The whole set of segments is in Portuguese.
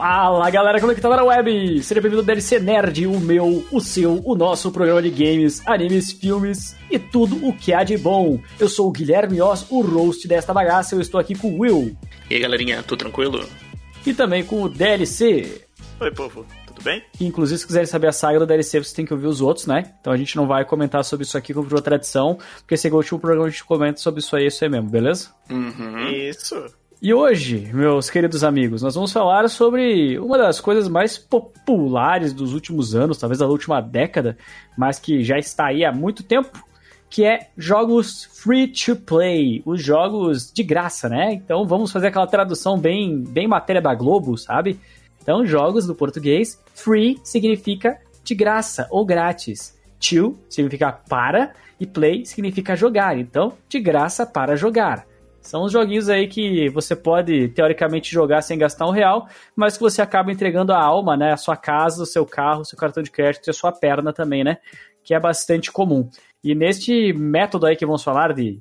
Fala galera conectada na web! Seja bem-vindo ao DLC Nerd, o meu, o seu, o nosso programa de games, animes, filmes e tudo o que há de bom. Eu sou o Guilherme Oz, o host desta bagaça, eu estou aqui com o Will. E aí galerinha, tudo tranquilo? E também com o DLC. Oi povo, tudo bem? Inclusive, se quiserem saber a saga do DLC, você tem que ouvir os outros, né? Então a gente não vai comentar sobre isso aqui como por tradição, porque esse é o último programa a gente comenta sobre isso aí, isso aí mesmo, beleza? Uhum. Isso. E hoje, meus queridos amigos, nós vamos falar sobre uma das coisas mais populares dos últimos anos, talvez da última década, mas que já está aí há muito tempo, que é jogos free to play, os jogos de graça, né? Então vamos fazer aquela tradução bem, bem matéria da Globo, sabe? Então, jogos do português, free significa de graça ou grátis. To significa para e play significa jogar. Então, de graça para jogar. São os joguinhos aí que você pode, teoricamente, jogar sem gastar um real, mas que você acaba entregando a alma, né? A sua casa, o seu carro, o seu cartão de crédito e a sua perna também, né? Que é bastante comum. E neste método aí que vamos falar de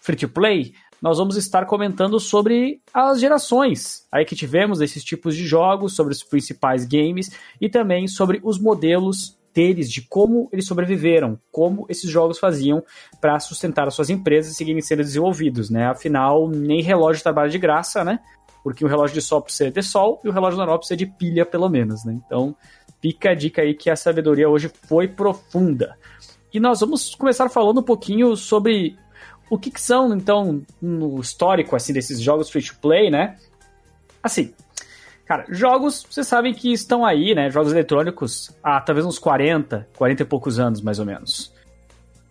free to play, nós vamos estar comentando sobre as gerações aí que tivemos desses tipos de jogos, sobre os principais games e também sobre os modelos deles, de como eles sobreviveram, como esses jogos faziam para sustentar as suas empresas e seguirem sendo desenvolvidos, né? Afinal, nem relógio trabalha de graça, né? Porque o relógio de sol precisa de sol e o relógio normal precisa de pilha, pelo menos, né? Então, fica a dica aí que a sabedoria hoje foi profunda. E nós vamos começar falando um pouquinho sobre o que, que são, então, no histórico, assim, desses jogos free-to-play, né? Assim, Cara, jogos, vocês sabem que estão aí, né? Jogos eletrônicos há talvez uns 40, 40 e poucos anos, mais ou menos.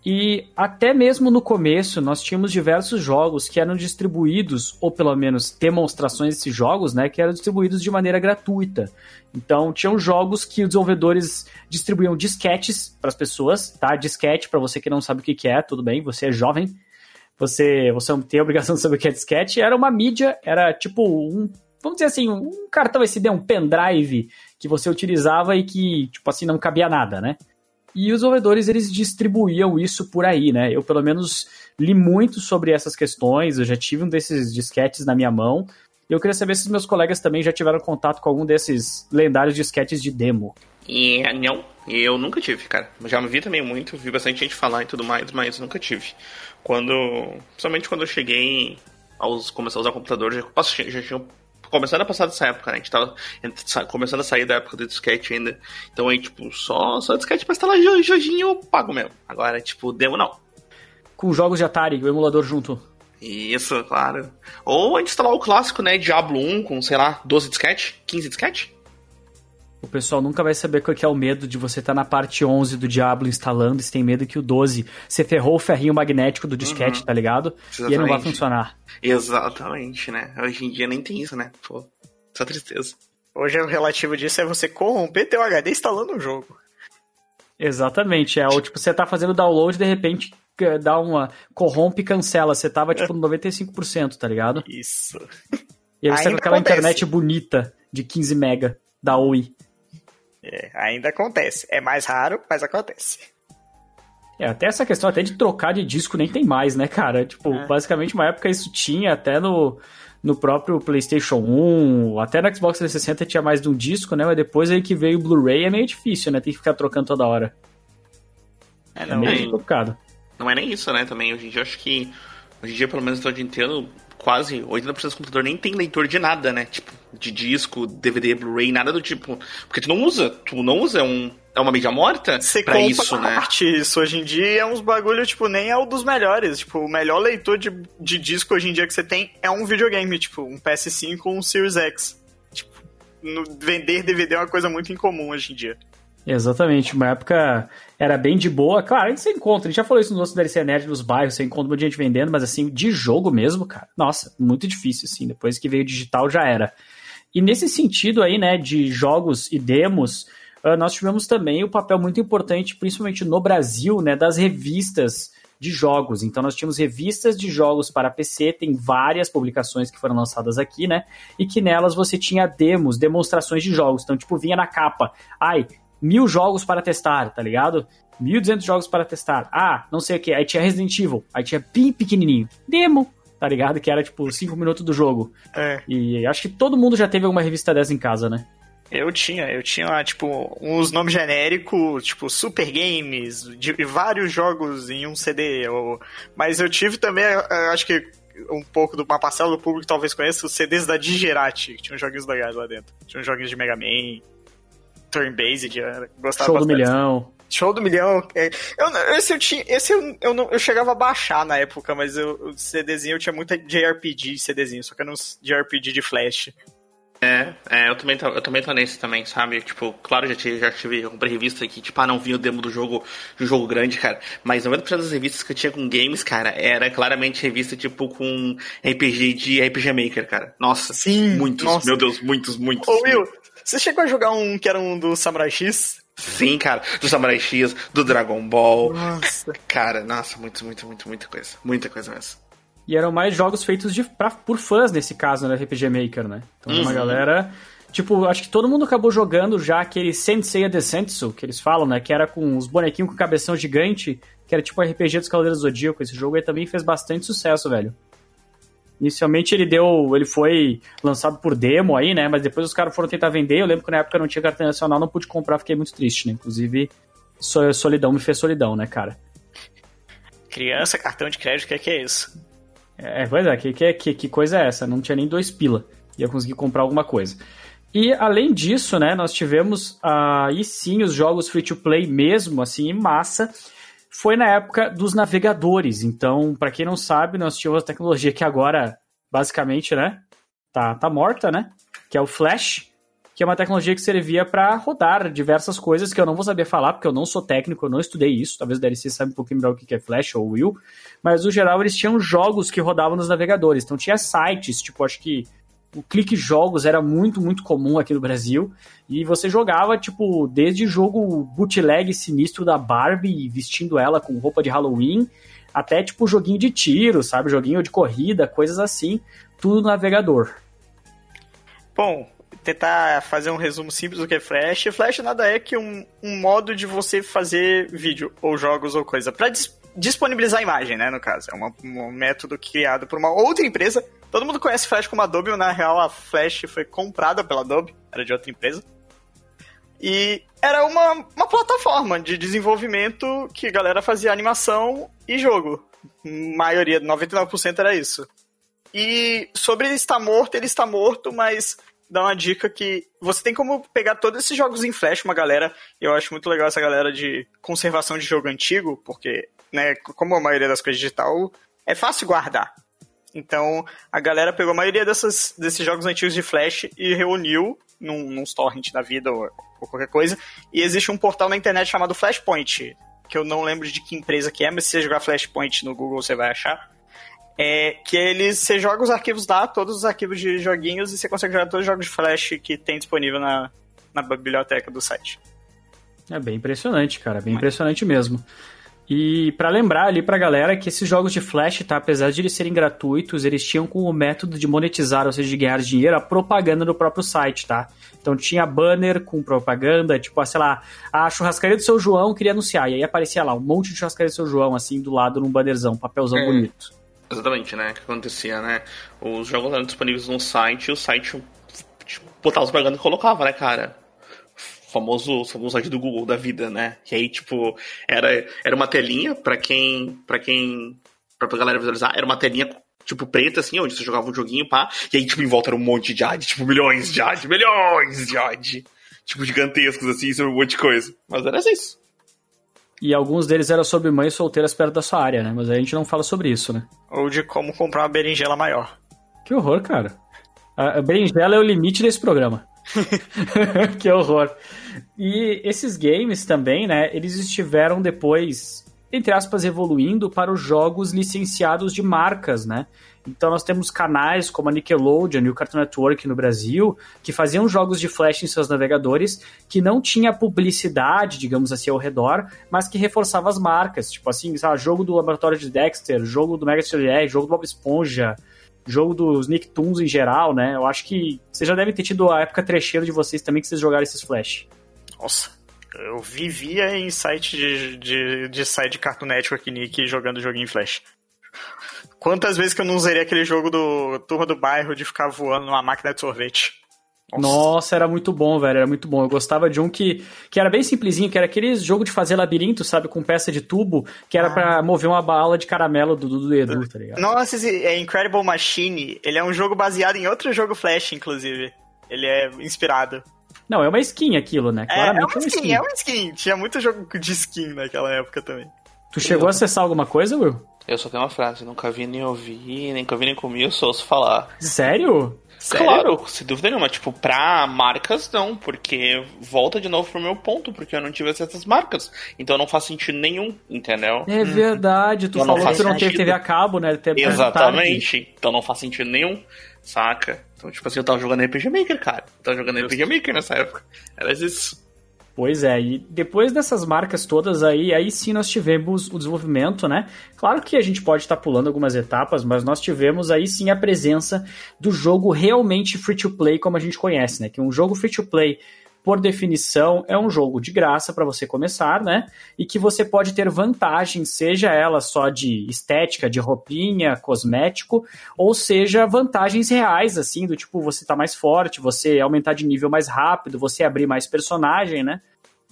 E até mesmo no começo, nós tínhamos diversos jogos que eram distribuídos, ou pelo menos demonstrações desses jogos, né? Que eram distribuídos de maneira gratuita. Então, tinham jogos que os desenvolvedores distribuíam disquetes para as pessoas, tá? Disquete, para você que não sabe o que é, tudo bem, você é jovem. Você, você não tem a obrigação de saber o que é disquete. Era uma mídia, era tipo um vamos dizer assim, um cartão SD, um pendrive que você utilizava e que, tipo assim, não cabia nada, né? E os desenvolvedores, eles distribuíam isso por aí, né? Eu, pelo menos, li muito sobre essas questões, eu já tive um desses disquetes na minha mão, e eu queria saber se os meus colegas também já tiveram contato com algum desses lendários disquetes de demo. E não, eu nunca tive, cara. Já vi também muito, vi bastante gente falar e tudo mais, mas nunca tive. Quando, principalmente quando eu cheguei aos começar a usar computador, já, já tinha começando a passar dessa época, né? A gente tava começando a sair da época do disquete ainda. Então aí, tipo, só, só disquete pra instalar joguinho eu pago mesmo. Agora, tipo, demo não. Com jogos de Atari, o emulador junto. Isso, claro. Ou a gente instalar o clássico, né? Diablo 1 com, sei lá, 12 disquete, 15 disquete. O pessoal nunca vai saber qual que é o medo de você estar tá na parte 11 do Diablo instalando e você tem medo que o 12 você ferrou o ferrinho magnético do disquete, uhum. tá ligado? Exatamente. E ele não vai funcionar. Exatamente, né? Hoje em dia nem tem isso, né? Pô, só tristeza. Hoje o relativo disso é você corromper teu HD instalando o jogo. Exatamente, é o tipo, você tá fazendo download de repente dá uma corrompe e cancela, você tava tipo no 95%, tá ligado? Isso. E aí você tá com aquela acontece. internet bonita de 15 mega da Oi. É, ainda acontece. É mais raro, mas acontece. É, até essa questão até de trocar de disco nem tem mais, né, cara? Tipo, é. basicamente uma época isso tinha até no, no próprio PlayStation 1, até no Xbox 360 tinha mais de um disco, né? Mas depois aí que veio o Blu-ray é meio difícil, né? Tem que ficar trocando toda hora. É, não, é meio complicado. Não é nem isso, né, também. Hoje em dia eu acho que. Hoje em dia, pelo menos, eu entendo quase 80% dos computadores nem tem leitor de nada, né? Tipo, de disco, DVD, Blu-ray, nada do tipo. Porque tu não usa, tu não usa um, é uma mídia morta Você pra isso, né? Arte, isso hoje em dia é uns bagulho, tipo, nem é o dos melhores. Tipo, o melhor leitor de, de disco hoje em dia que você tem é um videogame, tipo, um PS5 ou um Series X. Tipo, no, vender DVD é uma coisa muito incomum hoje em dia. Exatamente, uma época era bem de boa. Claro, a gente se encontra, a gente já falou isso nos nossos DLC Nerd nos bairros, você encontra muita gente vendendo, mas assim, de jogo mesmo, cara, nossa, muito difícil, assim, depois que veio digital já era. E nesse sentido aí, né, de jogos e demos, uh, nós tivemos também o papel muito importante, principalmente no Brasil, né, das revistas de jogos. Então nós tínhamos revistas de jogos para PC, tem várias publicações que foram lançadas aqui, né? E que nelas você tinha demos, demonstrações de jogos. Então, tipo, vinha na capa, ai, mil jogos para testar, tá ligado? 1.200 jogos para testar. Ah, não sei o que. Aí tinha Resident Evil. Aí tinha bem pequenininho. Demo, tá ligado? Que era tipo 5 minutos do jogo. É. E acho que todo mundo já teve alguma revista dessa em casa, né? Eu tinha, eu tinha, tipo, uns nomes genéricos, tipo, Super Games, de vários jogos em um CD. Ou... Mas eu tive também, acho que um pouco de uma parcela do público talvez conheça os CDs da Digerati, que tinham joguinhos legais lá dentro. Tinham joguinhos de Mega Man, Turn-Based, gostava Show bastante. do milhão. Show do milhão. É, eu, esse eu tinha. Esse eu, eu, não, eu chegava a baixar na época, mas eu, o CDzinho eu tinha muita JRPG CDzinho, só que era um JRPG de flash. É, é, eu também, tô, eu também tô nesse também, sabe? Tipo, claro, já tive, já tive, eu comprei revista aqui, tipo, ah, não vinha o demo do jogo, de um jogo grande, cara. Mas 90% das revistas que eu tinha com games, cara, era claramente revista, tipo, com RPG de RPG Maker, cara. Nossa, Sim, muitos, nossa. meu Deus, muitos, muitos. Ô Will, você chegou a jogar um que era um do Samurai X? Sim, cara, do Samurai X, do Dragon Ball. Nossa. Cara, nossa, muito, muito, muito, muita coisa. Muita coisa mesmo. E eram mais jogos feitos de, pra, por fãs nesse caso, né? RPG Maker, né? Então, uma Uhum. galera. Tipo, acho que todo mundo acabou jogando já aquele Sensei Descenso, que eles falam, né? Que era com os bonequinhos com cabeção gigante, que era tipo um RPG dos Cavaleiros do Zodíaco. Esse jogo aí também fez bastante sucesso, velho. Inicialmente ele deu. Ele foi lançado por demo aí, né? Mas depois os caras foram tentar vender. Eu lembro que na época eu não tinha cartão nacional, não pude comprar, fiquei muito triste, né? Inclusive, so- solidão me fez solidão, né, cara? Criança, cartão de crédito, o que é, que é isso? É, pois é, que, que, que, que coisa é essa? Não tinha nem dois pila. Ia conseguir comprar alguma coisa. E além disso, né, nós tivemos ah, aí sim os jogos free to play mesmo, assim, em massa. Foi na época dos navegadores. Então, para quem não sabe, nós tínhamos a tecnologia que agora, basicamente, né, tá, tá morta, né? Que é o Flash, que é uma tecnologia que servia para rodar diversas coisas que eu não vou saber falar, porque eu não sou técnico, eu não estudei isso. Talvez o DLC saiba um pouquinho melhor o que é Flash ou Will. Mas no geral eles tinham jogos que rodavam nos navegadores. Então tinha sites, tipo, acho que o clique jogos era muito, muito comum aqui no Brasil. E você jogava, tipo, desde jogo bootleg sinistro da Barbie, vestindo ela com roupa de Halloween, até tipo joguinho de tiro, sabe? Joguinho de corrida, coisas assim. Tudo no navegador. Bom, tentar fazer um resumo simples do que é Flash. Flash nada é que um, um modo de você fazer vídeo, ou jogos, ou coisa, para disponibilizar a imagem, né, no caso. É uma, um método criado por uma outra empresa. Todo mundo conhece Flash como Adobe, na real a Flash foi comprada pela Adobe, era de outra empresa. E era uma, uma plataforma de desenvolvimento que a galera fazia animação e jogo. maioria, 99% era isso. E sobre ele estar morto, ele está morto, mas dá uma dica que você tem como pegar todos esses jogos em flash, uma galera, eu acho muito legal essa galera de conservação de jogo antigo, porque, né, como a maioria das coisas digital, é fácil guardar. Então, a galera pegou a maioria dessas, desses jogos antigos de flash e reuniu num, num torrent da vida ou, ou qualquer coisa, e existe um portal na internet chamado Flashpoint, que eu não lembro de que empresa que é, mas se você jogar Flashpoint no Google você vai achar é que eles você joga os arquivos lá, todos os arquivos de joguinhos, e você consegue jogar todos os jogos de Flash que tem disponível na, na biblioteca do site. É bem impressionante, cara, bem impressionante mesmo. E para lembrar ali pra galera que esses jogos de Flash, tá, apesar de eles serem gratuitos, eles tinham como método de monetizar, ou seja, de ganhar dinheiro, a propaganda no próprio site, tá? Então tinha banner com propaganda, tipo, sei lá, a churrascaria do seu João queria anunciar, e aí aparecia lá um monte de churrascaria do seu João, assim, do lado num bannerzão, papelzão É. bonito. Exatamente, né? O que acontecia, né? Os jogos eram disponíveis no site e o site tipo, botava os propagandas e colocava, né, cara? Famoso, famoso site do Google da vida, né? Que aí, tipo, era, era uma telinha pra quem. para quem. pra galera visualizar, era uma telinha tipo preta, assim, onde você jogava um joguinho, pá, e aí, tipo, em volta era um monte de ad, tipo, milhões de ad, milhões de ad. Tipo, gigantescos, assim, sobre um monte de coisa. Mas era isso. E alguns deles eram sobre mães solteiras perto da sua área, né? Mas a gente não fala sobre isso, né? Ou de como comprar uma berinjela maior. Que horror, cara. A berinjela é o limite desse programa. que horror. E esses games também, né? Eles estiveram depois, entre aspas, evoluindo para os jogos licenciados de marcas, né? Então nós temos canais como a Nickelodeon e o Cartoon Network no Brasil, que faziam jogos de flash em seus navegadores, que não tinha publicidade, digamos assim, ao redor, mas que reforçava as marcas. Tipo assim, sabe, jogo do Laboratório de Dexter, jogo do Mega XLR, jogo do Bob Esponja, jogo dos Nicktoons em geral, né? Eu acho que vocês já devem ter tido a época trecheira de vocês também que vocês jogaram esses flash. Nossa, eu vivia em site de, de, de site de Cartoon Network Nick jogando joguinho em Flash. Quantas vezes que eu não zerei aquele jogo do Turma do Bairro de ficar voando numa máquina de sorvete? Nossa. Nossa, era muito bom, velho, era muito bom. Eu gostava de um que, que era bem simplesinho, que era aquele jogo de fazer labirinto, sabe, com peça de tubo, que era ah. para mover uma bala de caramelo do, do Edu, tá ligado? Nossa, esse é Incredible Machine, ele é um jogo baseado em outro jogo Flash, inclusive. Ele é inspirado. Não, é uma skin aquilo, né? Claramente é, é uma skin, é uma skin. Tinha muito jogo de skin naquela época também. Tu chegou a acessar alguma coisa, Will? Eu só tenho uma frase, nunca vi nem ouvi, nem ouvi nem comi, eu só ouço falar. Sério? Sério? Claro, sem dúvida nenhuma. Tipo, pra marcas, não, porque volta de novo pro meu ponto, porque eu não tive essas marcas. Então não faz sentido nenhum, entendeu? É verdade, tu falou que tu não teve TV a cabo, né? Exatamente. Então não faz sentido nenhum, saca? Então, tipo assim, eu tava jogando RPG Maker, cara. Eu tava jogando RPG Maker nessa época. Era isso. Pois é, e depois dessas marcas todas aí, aí sim nós tivemos o desenvolvimento, né? Claro que a gente pode estar tá pulando algumas etapas, mas nós tivemos aí sim a presença do jogo realmente free to play como a gente conhece, né? Que um jogo free to play por definição, é um jogo de graça para você começar, né? E que você pode ter vantagens, seja ela só de estética, de roupinha, cosmético, ou seja, vantagens reais, assim, do tipo você tá mais forte, você aumentar de nível mais rápido, você abrir mais personagem, né?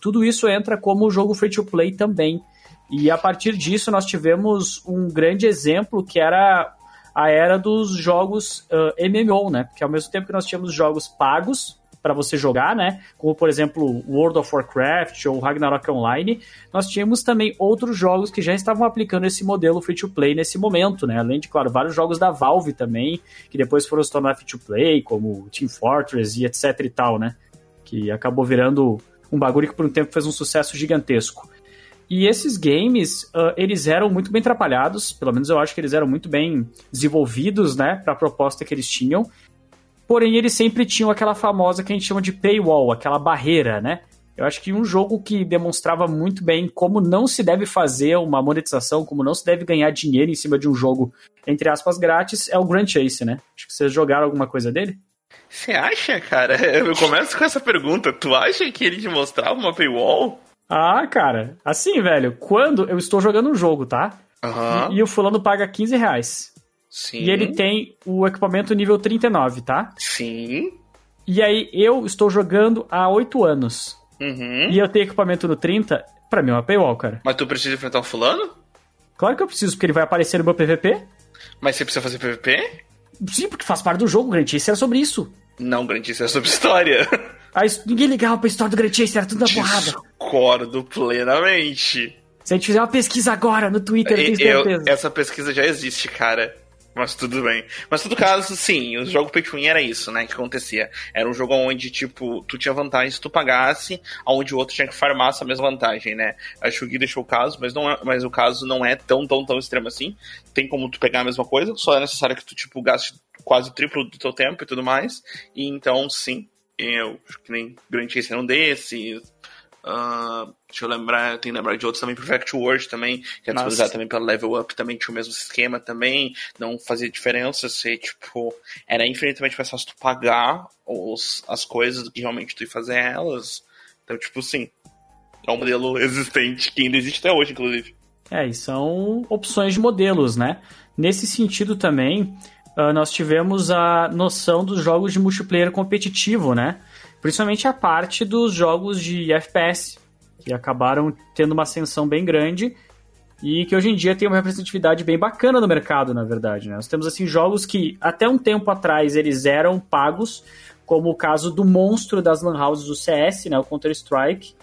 Tudo isso entra como jogo free to play também. E a partir disso nós tivemos um grande exemplo que era a era dos jogos uh, MMO, né? Porque ao mesmo tempo que nós tínhamos jogos pagos, para você jogar, né? Como por exemplo World of Warcraft ou Ragnarok Online, nós tínhamos também outros jogos que já estavam aplicando esse modelo free to play nesse momento, né? Além de, claro, vários jogos da Valve também, que depois foram se tornar free to play, como Team Fortress e etc e tal, né? Que acabou virando um bagulho que por um tempo fez um sucesso gigantesco. E esses games, uh, eles eram muito bem atrapalhados, pelo menos eu acho que eles eram muito bem desenvolvidos, né, para a proposta que eles tinham. Porém, eles sempre tinham aquela famosa que a gente chama de paywall, aquela barreira, né? Eu acho que um jogo que demonstrava muito bem como não se deve fazer uma monetização, como não se deve ganhar dinheiro em cima de um jogo, entre aspas, grátis, é o Grand Chase, né? Acho que vocês jogaram alguma coisa dele? Você acha, cara? Eu começo com essa pergunta. Tu acha que ele te mostrava uma paywall? Ah, cara, assim, velho, quando eu estou jogando um jogo, tá? Uhum. E, e o fulano paga 15 reais. Sim. E ele tem o equipamento nível 39, tá? Sim. E aí eu estou jogando há 8 anos. Uhum. E eu tenho equipamento no 30, pra mim é uma paywall, cara. Mas tu precisa enfrentar o fulano? Claro que eu preciso, porque ele vai aparecer no meu PVP. Mas você precisa fazer PVP? Sim, porque faz parte do jogo, o Grand Chase era sobre isso. Não, Grand Chase era sobre história. Aí, ninguém ligava pra história do Grand Chase, era tudo na porrada. Discordo plenamente. Se a gente fizer uma pesquisa agora no Twitter, eu tenho certeza. Eu, essa pesquisa já existe, cara. Mas tudo bem. Mas todo caso, sim, o jogo Pay to Win era isso, né? Que acontecia. Era um jogo onde, tipo, tu tinha vantagem se tu pagasse, onde o outro tinha que farmar essa mesma vantagem, né? Acho que o Gui deixou o caso, mas, não é, mas o caso não é tão, tão, tão extremo assim. Tem como tu pegar a mesma coisa, só é necessário que tu, tipo, gaste quase o triplo do teu tempo e tudo mais. E então, sim, eu que nem Grand Chase um desses. Uh, deixa eu lembrar, tem que lembrar de outros também, Perfect World também, que é disponibilizado também pela Level Up, também tinha o mesmo esquema também, não fazia diferença se, tipo, era infinitamente mais fácil tu pagar os, as coisas do que realmente tu ia fazer elas. Então, tipo, sim, é um modelo existente, que ainda existe até hoje, inclusive. É, e são opções de modelos, né? Nesse sentido também, uh, nós tivemos a noção dos jogos de multiplayer competitivo, né? Principalmente a parte dos jogos de FPS, que acabaram tendo uma ascensão bem grande e que hoje em dia tem uma representatividade bem bacana no mercado, na verdade. Né? Nós temos assim jogos que até um tempo atrás eles eram pagos, como o caso do monstro das lan houses do CS, né, o Counter Strike,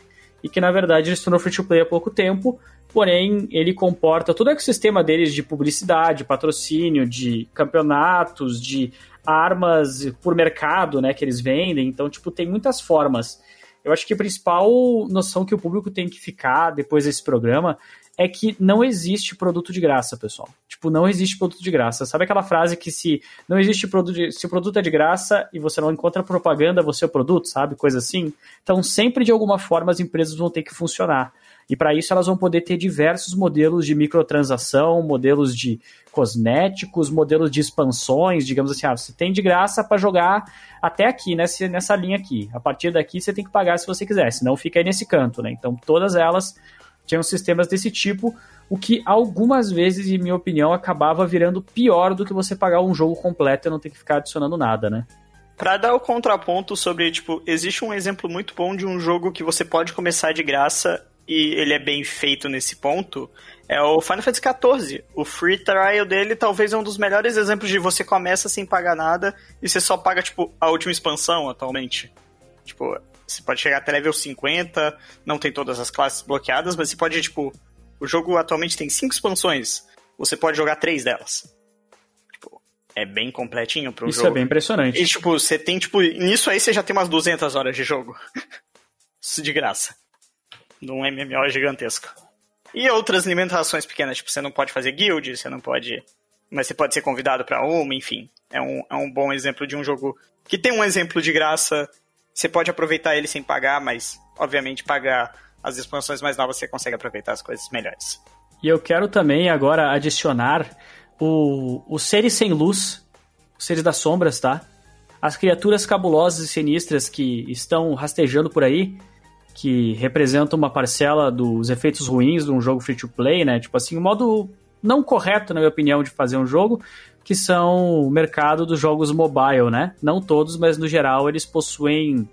e que na verdade ele se tornou free to play há pouco tempo, porém ele comporta todo o ecossistema deles de publicidade, patrocínio, de campeonatos, de armas por mercado, né, que eles vendem. Então, tipo, tem muitas formas. Eu acho que a principal noção que o público tem que ficar depois desse programa é que não existe produto de graça, pessoal. Tipo, não existe produto de graça. Sabe aquela frase que se não existe produto, se o produto é de graça e você não encontra propaganda, você é o produto, sabe? Coisa assim. Então, sempre de alguma forma as empresas vão ter que funcionar. E para isso elas vão poder ter diversos modelos de microtransação, modelos de cosméticos, modelos de expansões, digamos assim, ah, você tem de graça para jogar até aqui, nessa, nessa linha aqui. A partir daqui você tem que pagar se você quiser, senão fica aí nesse canto, né? Então todas elas tinham sistemas desse tipo, o que algumas vezes, em minha opinião, acabava virando pior do que você pagar um jogo completo e não ter que ficar adicionando nada, né? Pra dar o contraponto sobre, tipo, existe um exemplo muito bom de um jogo que você pode começar de graça e ele é bem feito nesse ponto, é o Final Fantasy XIV. O free trial dele talvez é um dos melhores exemplos de você começa sem pagar nada e você só paga, tipo, a última expansão atualmente. Tipo, você pode chegar até level 50, não tem todas as classes bloqueadas, mas você pode, tipo, o jogo atualmente tem cinco expansões, você pode jogar três delas. Tipo, é bem completinho pro Isso jogo. é bem impressionante. E, tipo, você tem, tipo, nisso aí você já tem umas 200 horas de jogo. Isso de graça. Num MMO gigantesco. E outras limitações pequenas, tipo, você não pode fazer guild, você não pode. Mas você pode ser convidado para uma, enfim. É um, é um bom exemplo de um jogo que tem um exemplo de graça. Você pode aproveitar ele sem pagar, mas, obviamente, pagar as expansões mais novas você consegue aproveitar as coisas melhores. E eu quero também agora adicionar o, os seres sem luz, os seres das sombras, tá? As criaturas cabulosas e sinistras que estão rastejando por aí, que representam uma parcela dos efeitos ruins de um jogo free to play, né? Tipo assim, o um modo não correto, na minha opinião, de fazer um jogo, que são o mercado dos jogos mobile, né? Não todos, mas no geral eles possuem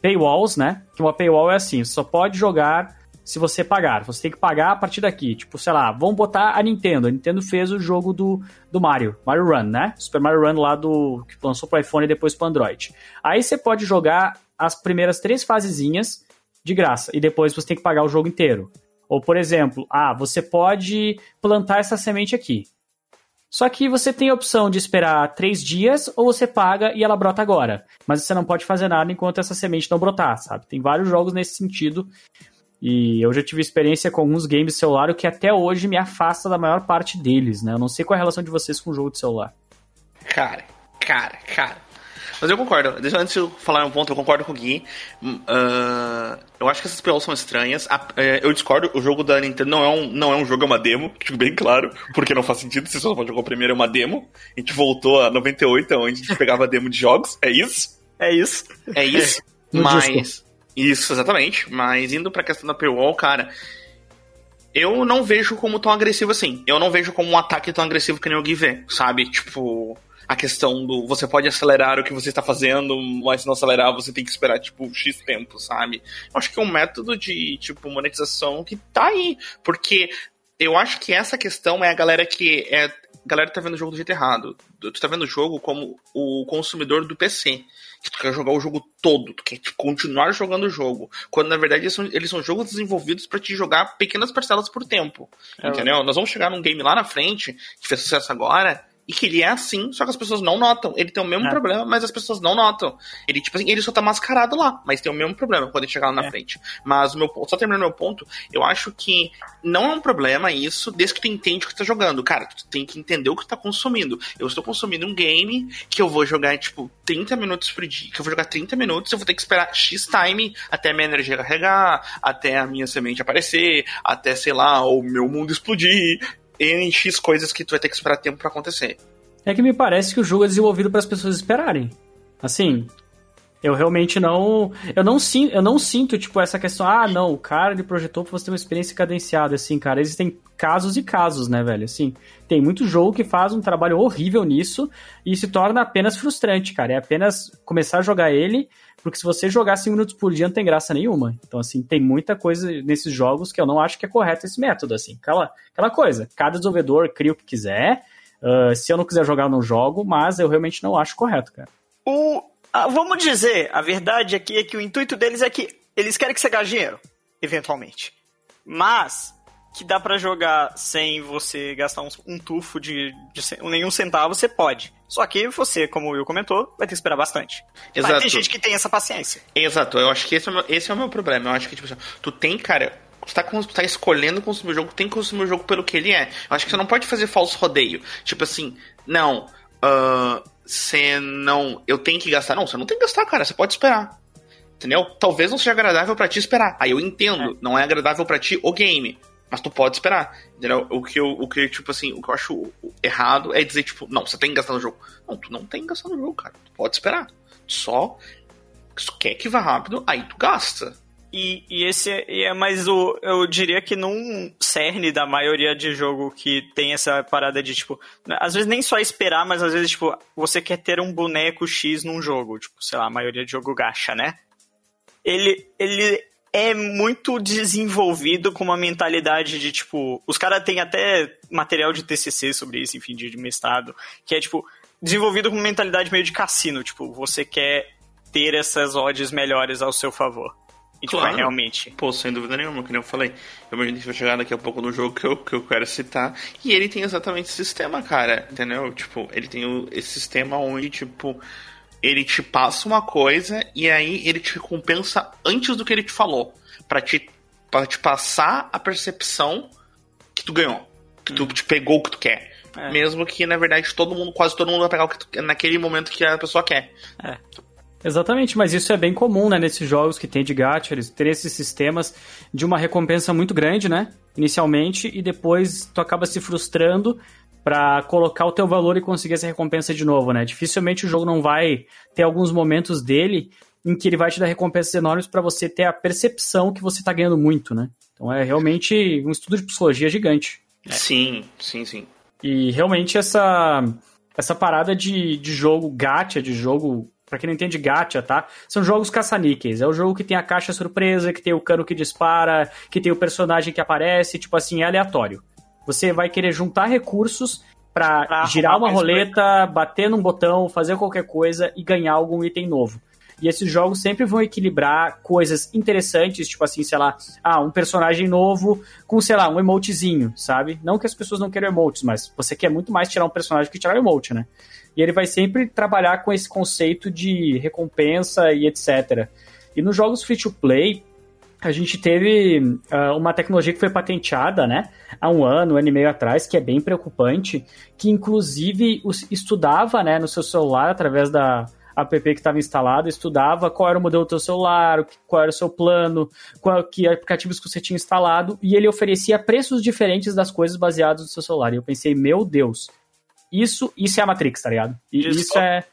paywalls, né? Que uma paywall é assim, você só pode jogar se você pagar. Você tem que pagar a partir daqui. Tipo, sei lá, vamos botar a Nintendo. A Nintendo fez o jogo do, do Mario, Mario Run, né? Super Mario Run lá do que lançou pro iPhone e depois pro Android. Aí você pode jogar as primeiras três fasezinhas de graça e depois você tem que pagar o jogo inteiro. Ou, por exemplo, ah, você pode plantar essa semente aqui. Só que você tem a opção de esperar três dias ou você paga e ela brota agora. Mas você não pode fazer nada enquanto essa semente não brotar, sabe? Tem vários jogos nesse sentido. E eu já tive experiência com alguns games de celular, que até hoje me afasta da maior parte deles, né? Eu não sei qual é a relação de vocês com o jogo de celular. Cara, cara, cara. Mas eu concordo. Deixa antes de eu falar um ponto, eu concordo com o Gui. Uh, eu acho que essas POs são estranhas. A, é, eu discordo, o jogo da Nintendo não é um, não é um jogo, é uma demo, fico bem claro, porque não faz sentido, se você só o primeiro, é uma demo. A gente voltou a 98, onde a gente pegava demo de jogos, é isso? É isso. É isso. Mas. Isso, exatamente. Mas indo pra questão da paywall, cara. Eu não vejo como tão agressivo assim. Eu não vejo como um ataque tão agressivo que nem o Gui vê, sabe? Tipo a questão do você pode acelerar o que você está fazendo, mas se não acelerar você tem que esperar, tipo, X tempo, sabe? Eu acho que é um método de, tipo, monetização que tá aí. Porque eu acho que essa questão é a galera que é. A galera tá vendo o jogo do jeito errado. Tu tá vendo o jogo como o consumidor do PC. Que tu quer jogar o jogo todo, tu quer tipo, continuar jogando o jogo. Quando na verdade eles são, eles são jogos desenvolvidos para te jogar pequenas parcelas por tempo. É, entendeu? Nós vamos chegar num game lá na frente, que fez sucesso agora, e que ele é assim, só que as pessoas não notam. Ele tem o mesmo é. problema, mas as pessoas não notam. Ele, tipo assim, ele só tá mascarado lá, mas tem o mesmo problema quando ele chegar lá na é. frente. Mas o meu só terminando meu ponto, eu acho que não é um problema isso, desde que tu entende o que tu tá jogando. Cara, tu tem que entender o que tu tá consumindo. Eu estou consumindo um game que eu vou jogar, tipo, 30 minutos por dia, que eu vou jogar 30 minutos, eu vou ter que esperar X time até a minha energia carregar, até a minha semente aparecer, até, sei lá, o meu mundo explodir. N X coisas que tu vai ter que esperar tempo para acontecer. É que me parece que o jogo é desenvolvido para as pessoas esperarem. Assim, eu realmente não. Eu não, sinto, eu não sinto, tipo, essa questão. Ah, não, o cara ele projetou pra você ter uma experiência cadenciada. Assim, cara, existem casos e casos, né, velho? Assim, tem muito jogo que faz um trabalho horrível nisso e se torna apenas frustrante, cara. É apenas começar a jogar ele, porque se você jogar 5 minutos por dia não tem graça nenhuma. Então, assim, tem muita coisa nesses jogos que eu não acho que é correto esse método, assim. Aquela, aquela coisa, cada desenvolvedor cria o que quiser. Uh, se eu não quiser jogar, eu não jogo, mas eu realmente não acho correto, cara. O, ah, vamos dizer, a verdade aqui é que o intuito deles é que eles querem que você gaste dinheiro, eventualmente. Mas que dá para jogar sem você gastar um, um tufo de, de, nenhum centavo, você pode. Só que você, como o Will comentou, vai ter que esperar bastante. Exato. Mas tem gente que tem essa paciência. Exato, eu acho que esse é o meu, esse é o meu problema. Eu acho que, tipo assim, tu tem, cara, tu tá, tá escolhendo consumir o jogo, tem que consumir o jogo pelo que ele é. Eu acho que você não pode fazer falso rodeio. Tipo assim, não, você uh, não. Eu tenho que gastar. Não, você não tem que gastar, cara, você pode esperar. Entendeu? Talvez não seja agradável para ti esperar. Aí eu entendo, é. não é agradável para ti o game. Mas tu pode esperar. Entendeu? O que eu, o que, tipo assim, o que eu acho errado é dizer, tipo, não, você tem que gastar no jogo. Não, tu não tem que gastar no jogo, cara. Tu pode esperar. Só se tu quer que vá rápido, aí tu gasta. E, e esse é, é mais o. Eu diria que num cerne da maioria de jogo que tem essa parada de, tipo, às vezes nem só esperar, mas às vezes, tipo, você quer ter um boneco X num jogo. Tipo, sei lá, a maioria de jogo gacha, né? Ele, ele é muito desenvolvido com uma mentalidade de, tipo, os caras têm até material de TCC sobre isso, enfim, de, de mestrado, que é, tipo, desenvolvido com uma mentalidade meio de cassino, tipo, você quer ter essas odds melhores ao seu favor. E, tipo, é Claro. realmente. Pô, sem dúvida nenhuma, que nem eu falei. Eu imagino que vai chegar daqui a pouco no jogo que eu, que eu quero citar. E ele tem exatamente esse sistema, cara. Entendeu? Tipo, ele tem o- esse sistema onde, tipo, ele te passa uma coisa e aí ele te recompensa antes do que ele te falou. Pra te, pra te passar a percepção que tu ganhou. Que tu te pegou o que tu quer. É. Mesmo que, na verdade, todo mundo, quase todo mundo vai pegar o que tu, naquele momento que a pessoa quer. Exatamente, mas isso é bem comum, né, nesses jogos que tem de gacha, eles terem esses sistemas de uma recompensa muito grande, né, inicialmente, e depois tu acaba se frustrando pra colocar o teu valor e conseguir essa recompensa de novo, né? Dificilmente o jogo não vai ter alguns momentos dele em que ele vai te dar recompensas enormes pra você ter a percepção que você tá ganhando muito, né? Então é realmente um estudo de psicologia gigante. Sim, sim, sim. E realmente essa essa parada de, de jogo gacha, de jogo. Pra quem não entende gacha, tá? São jogos caça-níqueis. É o jogo que tem a caixa surpresa, que tem o cano que dispara, que tem o personagem que aparece, tipo assim, é aleatório. Você vai querer juntar recursos pra, Pra girar uma roleta, bater num botão, fazer qualquer coisa e ganhar algum item novo. E esses jogos sempre vão equilibrar coisas interessantes, tipo assim, sei lá, ah, um personagem novo com, sei lá, um emotezinho, sabe? Não que as pessoas não queiram emotes, mas você quer muito mais tirar um personagem que tirar um emote, né? E ele vai sempre trabalhar com esse conceito de recompensa e etc. E nos jogos free to play, a gente teve ah, uma tecnologia que foi patenteada, né, há um ano, um ano e meio atrás, que é bem preocupante, que inclusive estudava, né, no seu celular, através da app que estava instalado, estudava qual era o modelo do teu celular, qual era o seu plano, qual, que aplicativos que você tinha instalado, e ele oferecia preços diferentes das coisas baseadas no seu celular. E eu pensei, meu Deus, isso, isso é a Matrix, tá ligado? E isso é...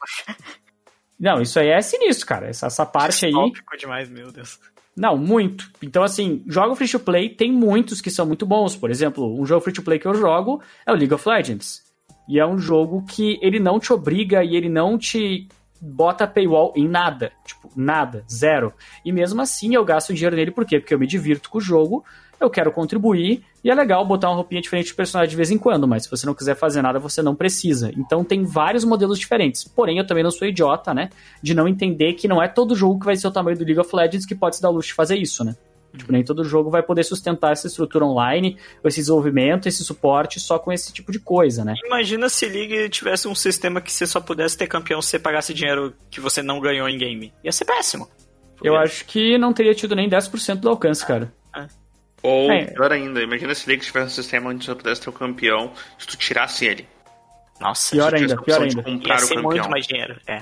Não, isso aí é sinistro, cara. Essa, essa parte aí... Distópico demais, meu Deus. Não, muito. Então, assim, jogo free to play tem muitos que são muito bons. Por exemplo, um jogo free to play que eu jogo é o League of Legends. E é um jogo que ele não te obriga e ele não te bota paywall em nada. Tipo, nada, zero. E mesmo assim eu gasto dinheiro nele, por quê? Porque eu me divirto com o jogo, eu quero contribuir, e é legal botar uma roupinha diferente de personagem de vez em quando, mas se você não quiser fazer nada, você não precisa. Então tem vários modelos diferentes. Porém, eu também não sou idiota, né? De não entender que não é todo jogo que vai ser o tamanho do League of Legends que pode se dar luxo de fazer isso, né? Tipo, nem todo jogo vai poder sustentar essa estrutura online, esse desenvolvimento, esse suporte só com esse tipo de coisa, né? Imagina se League tivesse um sistema que você só pudesse ter campeão se você pagasse dinheiro que você não ganhou em game. Ia ser péssimo. Eu acho que não teria tido nem 10% do alcance, cara. Ou, É. pior ainda, imagina se League tivesse um sistema onde você pudesse ter o campeão se tu tirasse ele. Nossa, Pior ainda, pior ainda. ia ser muito mais dinheiro. É.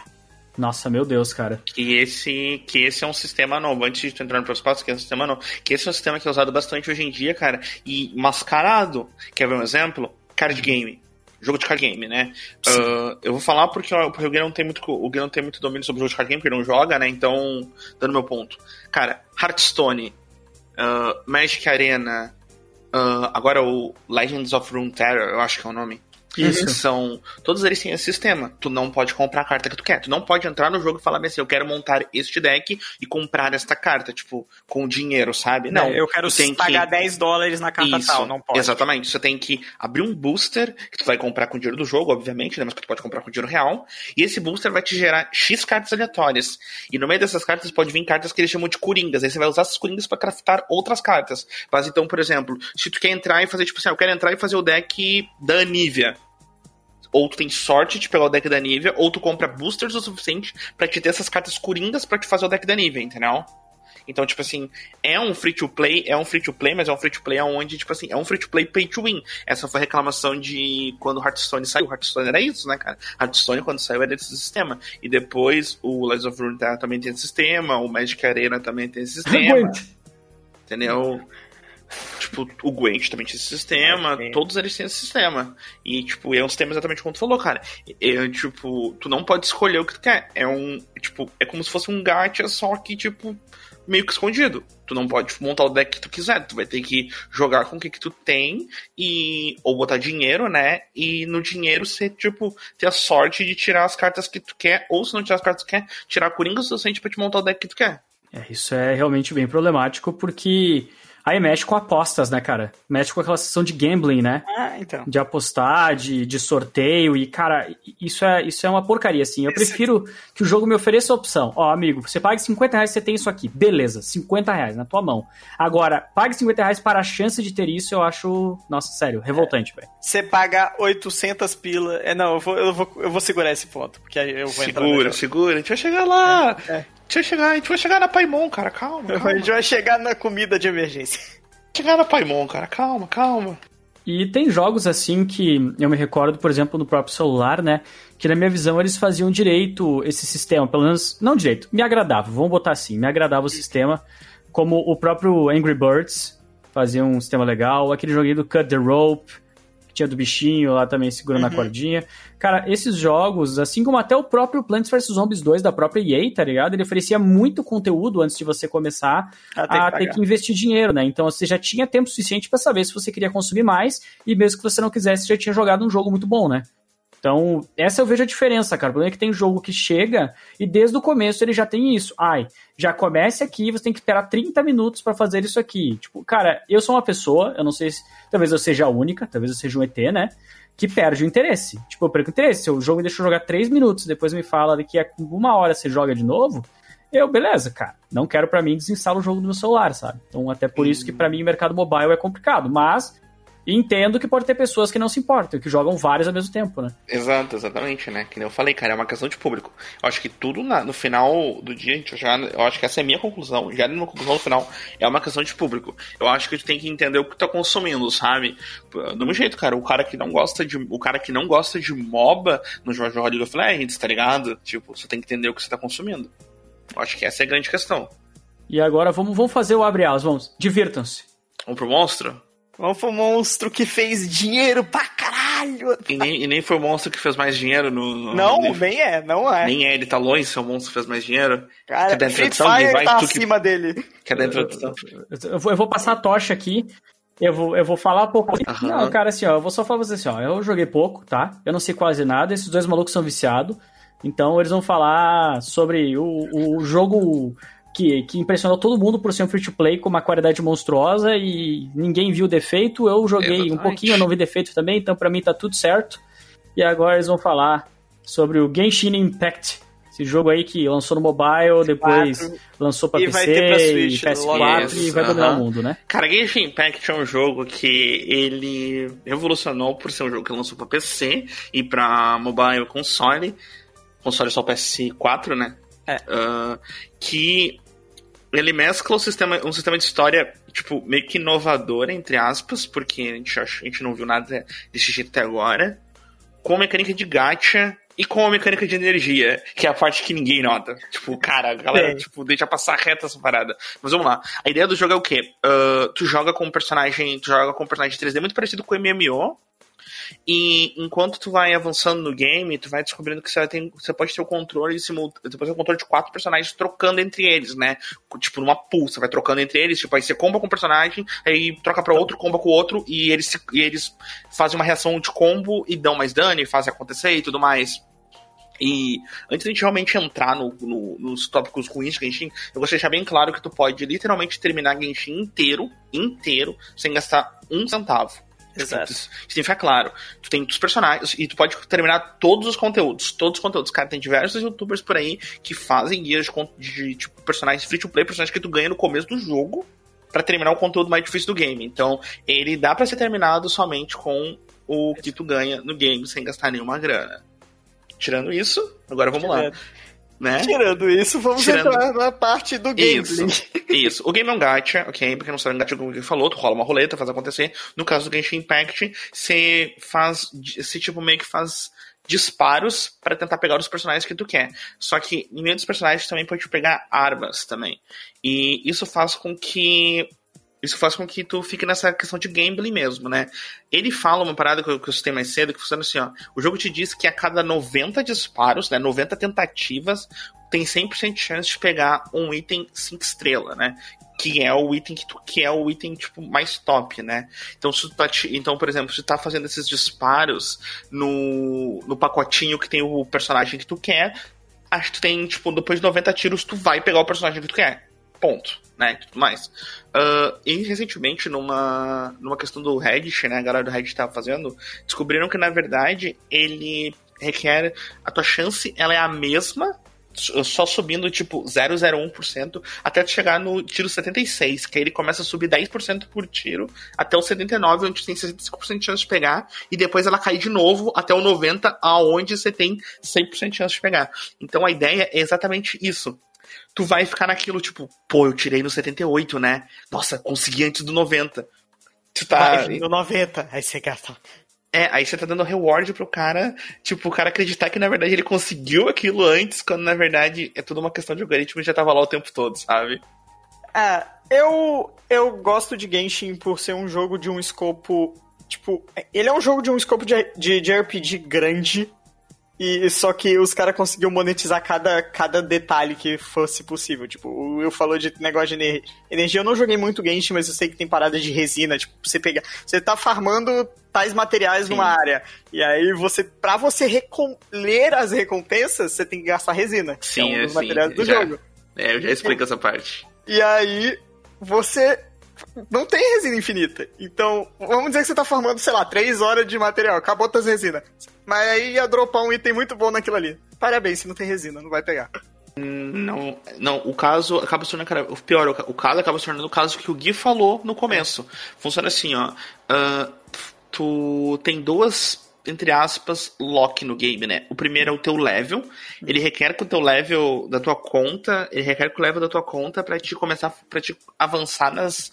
Nossa, meu Deus, cara. Que esse, que esse é um sistema novo, antes de tu entrar no próximo passo, que é um sistema novo. Que esse é um sistema que é usado bastante hoje em dia, cara. E mascarado, quer ver um exemplo? Card game. Jogo de card game, né? Ah, eu vou falar porque, ó, porque o Gui não tem muito, o Gui não tem muito domínio sobre o jogo de card game, porque ele não joga, né? Então, dando meu ponto. Cara, Hearthstone, ah, Magic Arena, ah, agora o Legends of Runeterra, eu acho que é o nome. Isso. São. Todos eles têm esse sistema. Tu não pode comprar a carta que tu quer. Tu não pode entrar no jogo e falar assim, eu quero montar este deck e comprar esta carta, tipo, com dinheiro, sabe? Não. eu quero tem pagar que... 10 dólares na carta Isso, tal, não pode. Exatamente. Você tem que abrir um booster que tu vai comprar com dinheiro do jogo, obviamente, né? Mas que tu pode comprar com dinheiro real. E esse booster vai te gerar X cartas aleatórias. E no meio dessas cartas pode vir cartas que eles chamam de coringas. Aí você vai usar essas coringas pra craftar outras cartas. Mas então, por exemplo, se tu quer entrar e fazer, tipo assim, ah, eu quero entrar e fazer o deck da Anivia. Ou tu tem sorte de pegar o deck da Nivea, ou tu compra boosters o suficiente pra te ter essas cartas coringas pra te fazer o deck da Nivea, entendeu? Então, tipo assim, é um free to play, é um free to play, mas é um free to play onde, tipo assim, é um free to play pay to win. Essa foi a reclamação de quando o Hearthstone saiu. O Hearthstone era isso, né, cara? Hearthstone, quando saiu, era esse sistema. E depois o Legends of Runeterra também tem esse sistema, o Magic Arena também tem esse sistema. Entendeu? Tipo, o Gwent também tinha esse sistema, Sim. todos eles têm esse sistema. E, tipo, é um sistema exatamente como tu falou, cara. É, tipo, tu não pode escolher o que tu quer. É um, tipo, é como se fosse um gacha, só que, tipo, meio que escondido. Tu não pode montar o deck que tu quiser, tu vai ter que jogar com o que, que tu tem e ou botar dinheiro, né? E no dinheiro você, tipo, ter a sorte de tirar as cartas que tu quer, ou se não tirar as cartas que tu quer, tirar a coringa o suficiente pra te montar o deck que tu quer. É, isso é realmente bem problemático, porque Aí mexe com apostas, né, cara? Mexe com aquela sessão de gambling, né? Ah, então. De apostar, de, de sorteio. E, cara, isso é, isso é uma porcaria, assim. Eu prefiro que o jogo me ofereça a opção. Ó, amigo, você paga 50 reais você tem isso aqui. Beleza, 50 reais na tua mão. Agora, pague 50 reais para a chance de ter isso, eu acho, nossa, sério, revoltante, velho. Você paga 800 pila. É, não, eu vou, eu vou, eu vou segurar esse ponto, porque aí eu vou segura, entrar. Segura, segura, a gente vai chegar lá. É, é. A gente vai chegar, a gente vai chegar na Paimon, cara, calma, calma. A gente vai chegar na comida de emergência. Chegar na Paimon, cara, calma, calma. E tem jogos assim que eu me recordo, por exemplo, no próprio celular, né? Que na minha visão eles faziam direito esse sistema, pelo menos, não direito, me agradava, vamos botar assim, me agradava o sistema, como o próprio Angry Birds fazia um sistema legal, aquele joguinho do Cut the Rope, tinha do bichinho lá também segurando uhum. a cordinha. Cara, esses jogos, assim como até o próprio Plants vs Zombies 2 da própria EA, tá ligado? Ele oferecia muito conteúdo antes de você começar a, ter, a que, ter que investir dinheiro, né? Então você já tinha tempo suficiente para saber se você queria consumir mais e mesmo que você não quisesse, já tinha jogado um jogo muito bom, né? Então, essa eu vejo a diferença, cara. O problema é que tem jogo que chega e desde o começo ele já tem isso. Ai, já comece aqui, você tem que esperar 30 minutos para fazer isso aqui. Tipo, cara, eu sou uma pessoa, eu não sei se. Talvez eu seja a única, talvez eu seja um ET, né? Que perde o interesse. Tipo, eu perco o interesse. Se o jogo me deixa jogar 3 minutos, depois me fala daqui a uma hora você joga de novo. Eu, beleza, cara. Não quero para mim desinstalar o jogo do meu celular, sabe? Então, até por isso que para mim o mercado mobile é complicado. Mas e entendo que pode ter pessoas que não se importam, que jogam vários ao mesmo tempo, né? Exato, exatamente, né? Que nem eu falei, cara, é uma questão de público. Eu acho que tudo na, no final do dia, já, eu acho que essa é a minha conclusão, já na conclusão no final, é uma questão de público. Eu acho que a gente tem que entender o que tá consumindo, sabe? Do meu jeito, cara, o cara que não gosta de, o cara que não gosta de MOBA no jogo League of Legends, tá ligado? Tipo, você tem que entender o que você tá consumindo. Eu acho que essa é a grande questão. E agora vamos, vamos fazer o abre alas, vamos. Divirtam-se. Vamos pro monstro? Vamos pro monstro que fez dinheiro pra caralho. E nem, e nem foi o monstro que fez mais dinheiro no. no não, nem, nem, é, não é. Nem é, ele tá longe se o monstro que fez mais dinheiro. Cara, Quer Free Fire tá acima que... dele. Quer dar introdução? Eu, vou, eu vou passar a tocha aqui. Eu vou, eu vou falar um pouco. Uhum. Não, cara, assim, ó, eu vou só falar pra você assim, ó. Eu joguei pouco, tá? Eu não sei quase nada. Esses dois malucos são viciados. Então eles vão falar sobre o, o jogo que, que impressionou todo mundo por ser um free-to-play com uma qualidade monstruosa e ninguém viu defeito. Eu joguei Exatamente. um pouquinho, eu não vi defeito também, então para mim tá tudo certo. E agora eles vão falar sobre o Genshin Impact. Esse jogo aí que lançou no mobile, depois lançou pra PC Switch, e PS4 isso, e vai dominar uh -huh. o mundo, né? Cara, Genshin Impact é um jogo que ele revolucionou por ser um jogo que lançou pra PC e pra mobile console. Console só PS4, né? É. Uh, que ele mescla um sistema, um sistema de história, tipo, meio que inovador, entre aspas, porque a gente, a gente não viu nada desse jeito até agora, com mecânica de gacha e com a mecânica de energia, que é a parte que ninguém nota. Tipo, cara, a galera, tipo, deixa passar reta essa parada. Mas vamos lá. A ideia do jogo é o quê? Uh, tu joga com um personagem, tu joga com um personagem 3D muito parecido com o MMO, e enquanto tu vai avançando no game, tu vai descobrindo que você, tem, você pode ter o controle. Você pode ter o controle de quatro personagens trocando entre eles, né? Tipo, numa você vai trocando entre eles, tipo, aí você comba com um personagem, aí troca pra outro, comba com o outro, e eles, e eles fazem uma reação de combo e dão mais dano e fazem acontecer e tudo mais. E antes de a gente realmente entrar no, no, nos tópicos ruins de Genshin, eu gostaria de deixar bem claro que tu pode literalmente terminar Genshin inteiro, inteiro, sem gastar um centavo. Exato. Isso tem que ficar claro. Tu tem os personagens e tu pode terminar todos os conteúdos. Todos os conteúdos. Cara, tem diversos youtubers por aí que fazem guias de, de tipo, personagens free to play, personagens que tu ganha no começo do jogo para terminar o conteúdo mais difícil do game. Então, ele dá para ser terminado somente com o que tu ganha no game sem gastar nenhuma grana. Tirando isso, agora vamos lá. Né? Tirando isso, vamos Tirando... entrar na parte do gameplay. Isso, isso. O game é um gacha, ok? Porque não sabe um gacha como ele falou, tu rola uma roleta, faz acontecer. No caso do Genshin Impact, você faz, esse tipo meio que faz disparos para tentar pegar os personagens que tu quer. Só que em meio dos personagens também pode pegar armas também. E isso faz com que Isso faz com que tu fique nessa questão de gambling mesmo, né? Ele fala uma parada que eu, que eu citei mais cedo, que funciona assim, ó. O jogo te diz que a cada 90 disparos, né? 90 tentativas, tem 100% de chance de pegar um item 5 estrela, né? Que é o item que tu quer, o item tipo mais top, né? Então, se tá te, então, por exemplo, se tu tá fazendo esses disparos no, no pacotinho que tem o personagem que tu quer, acho que tu tem, tipo, depois de 90 tiros, tu vai pegar o personagem que tu quer. Ponto, né? Tudo mais. Uh, e recentemente, numa, numa questão do Reddit, né? A galera do Reddit tava fazendo, descobriram que, na verdade, ele requer. A tua chance ela é a mesma só subindo tipo 0,01% até chegar no tiro 76, que aí ele começa a subir 10% por tiro até o 79, onde tem 65% de chance de pegar, e depois ela cai de novo até o 90, aonde você tem 100% de chance de pegar. Então a ideia é exatamente isso. Tu vai ficar naquilo tipo, pô, eu tirei no 78, né? Nossa, consegui antes do 90. Tu tá. no 90, aí você gasta é, aí você tá dando reward pro cara, tipo, o cara acreditar que na verdade ele conseguiu aquilo antes, quando na verdade é tudo uma questão de algoritmo e já tava lá o tempo todo, sabe? É, eu, eu gosto de Genshin por ser um jogo de um escopo. Tipo, ele é um jogo de um escopo de, de, de RPG grande, e só que os caras conseguiram monetizar cada, cada detalhe que fosse possível. Tipo, o Will falou de negócio de energia. Eu não joguei muito Genshin, mas eu sei que tem parada de resina. Tipo, você pegar. Você tá farmando tais materiais Sim. numa área. E aí você. Pra você recolher as recompensas, você tem que gastar resina. Sim, que é um dos materiais do já, jogo. É, eu já explico essa parte. E aí, você não tem resina infinita. Então, vamos dizer que você tá farmando, sei lá, 3 horas de material, acabou tuas resinas. Mas aí ia dropar um item muito bom naquilo ali. Parabéns, se não tem resina, não vai pegar. Não, não, o caso acaba se tornando, o pior, o caso acaba se tornando o caso que o Gui falou no começo. Funciona assim, ó. Uh, tu tem duas entre aspas, lock no game, né? O primeiro é o teu level. Ele requer que o teu level da tua conta, ele requer que o level da tua conta para te começar, para te avançar nas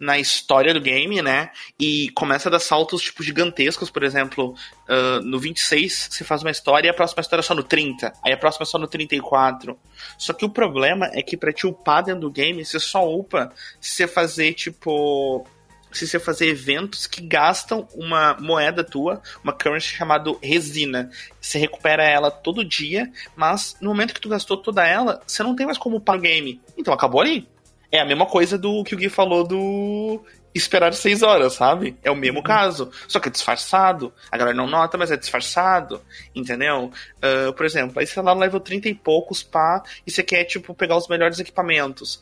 na história do game, né? E começa a dar saltos tipo gigantescos, por exemplo, uh, no 26 você faz uma história e a próxima história é só no 30, aí a próxima é só no 34. Só que o problema é que pra te upar dentro do game, você só upa se você fazer tipo se você fazer eventos que gastam uma moeda tua, uma currency chamada resina. Você recupera ela todo dia, mas no momento que tu gastou toda ela, você não tem mais como upar o game. Então acabou ali. É a mesma coisa do que o Gui falou do esperar seis horas, sabe? É o mesmo uhum. caso. Só que é disfarçado. A galera não nota, mas é disfarçado. Entendeu? Uh, por exemplo, aí você lá no level 30 e poucos, pá, e você quer, tipo, pegar os melhores equipamentos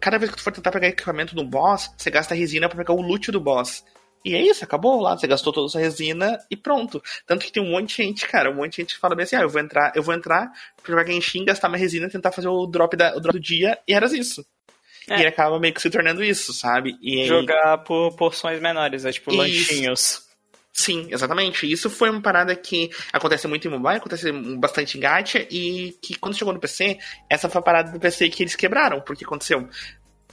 cada vez que tu for tentar pegar equipamento do boss, você gasta resina para pegar o loot do boss. E é isso, acabou lá, você gastou toda essa resina e pronto. Tanto que tem um monte de gente, cara, um monte de gente que fala bem assim, ah, eu vou entrar, eu vou entrar pra jogar Genshin, gastar minha resina, tentar fazer o drop, da, o drop do dia, e era isso. É. E acaba meio que se tornando isso, sabe? E aí... Jogar por porções menores, é tipo isso. lanchinhos. Sim, exatamente. Isso foi uma parada que acontece muito em mobile, acontece bastante em gacha, e que quando chegou no PC, essa foi a parada do PC que eles quebraram, porque aconteceu.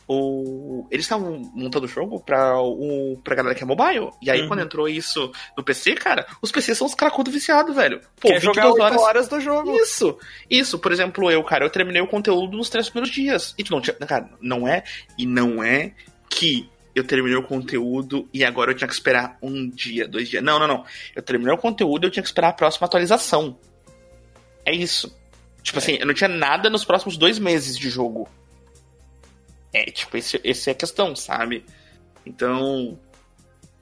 O... Eles estavam montando o jogo pra, o... pra galera que é mobile. E aí, uhum. quando entrou isso no PC, cara, os PCs são os cracudos viciados, velho. Pô, Quer jogar horas... horas do jogo. Isso. Isso. Por exemplo, eu, cara, eu terminei o conteúdo nos três primeiros dias. E tu não tinha. Cara, não é. E não é que eu terminei o conteúdo e agora eu tinha que esperar um dia, dois dias. Não, não, não. Eu terminei o conteúdo e eu tinha que esperar a próxima atualização. É isso. Tipo é. assim, eu não tinha nada nos próximos dois meses de jogo. É, tipo, esse, esse é a questão, sabe? Então,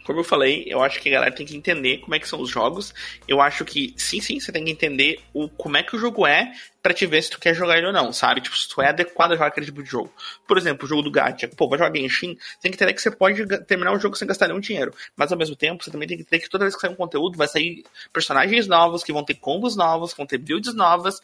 como eu falei, eu acho que a galera tem que entender como é que são os jogos. Eu acho que, sim, sim, você tem que entender o, como é que o jogo é para te ver se tu quer jogar ele ou não, sabe? Tipo, se tu é adequado a jogar aquele tipo de jogo. Por exemplo, o jogo do Gacha. Pô, vai jogar Genshin, tem que entender que você pode terminar o jogo sem gastar nenhum dinheiro. Mas ao mesmo tempo, você também tem que entender que toda vez que sair um conteúdo, vai sair personagens novos, que vão ter combos novos, que vão ter builds novas,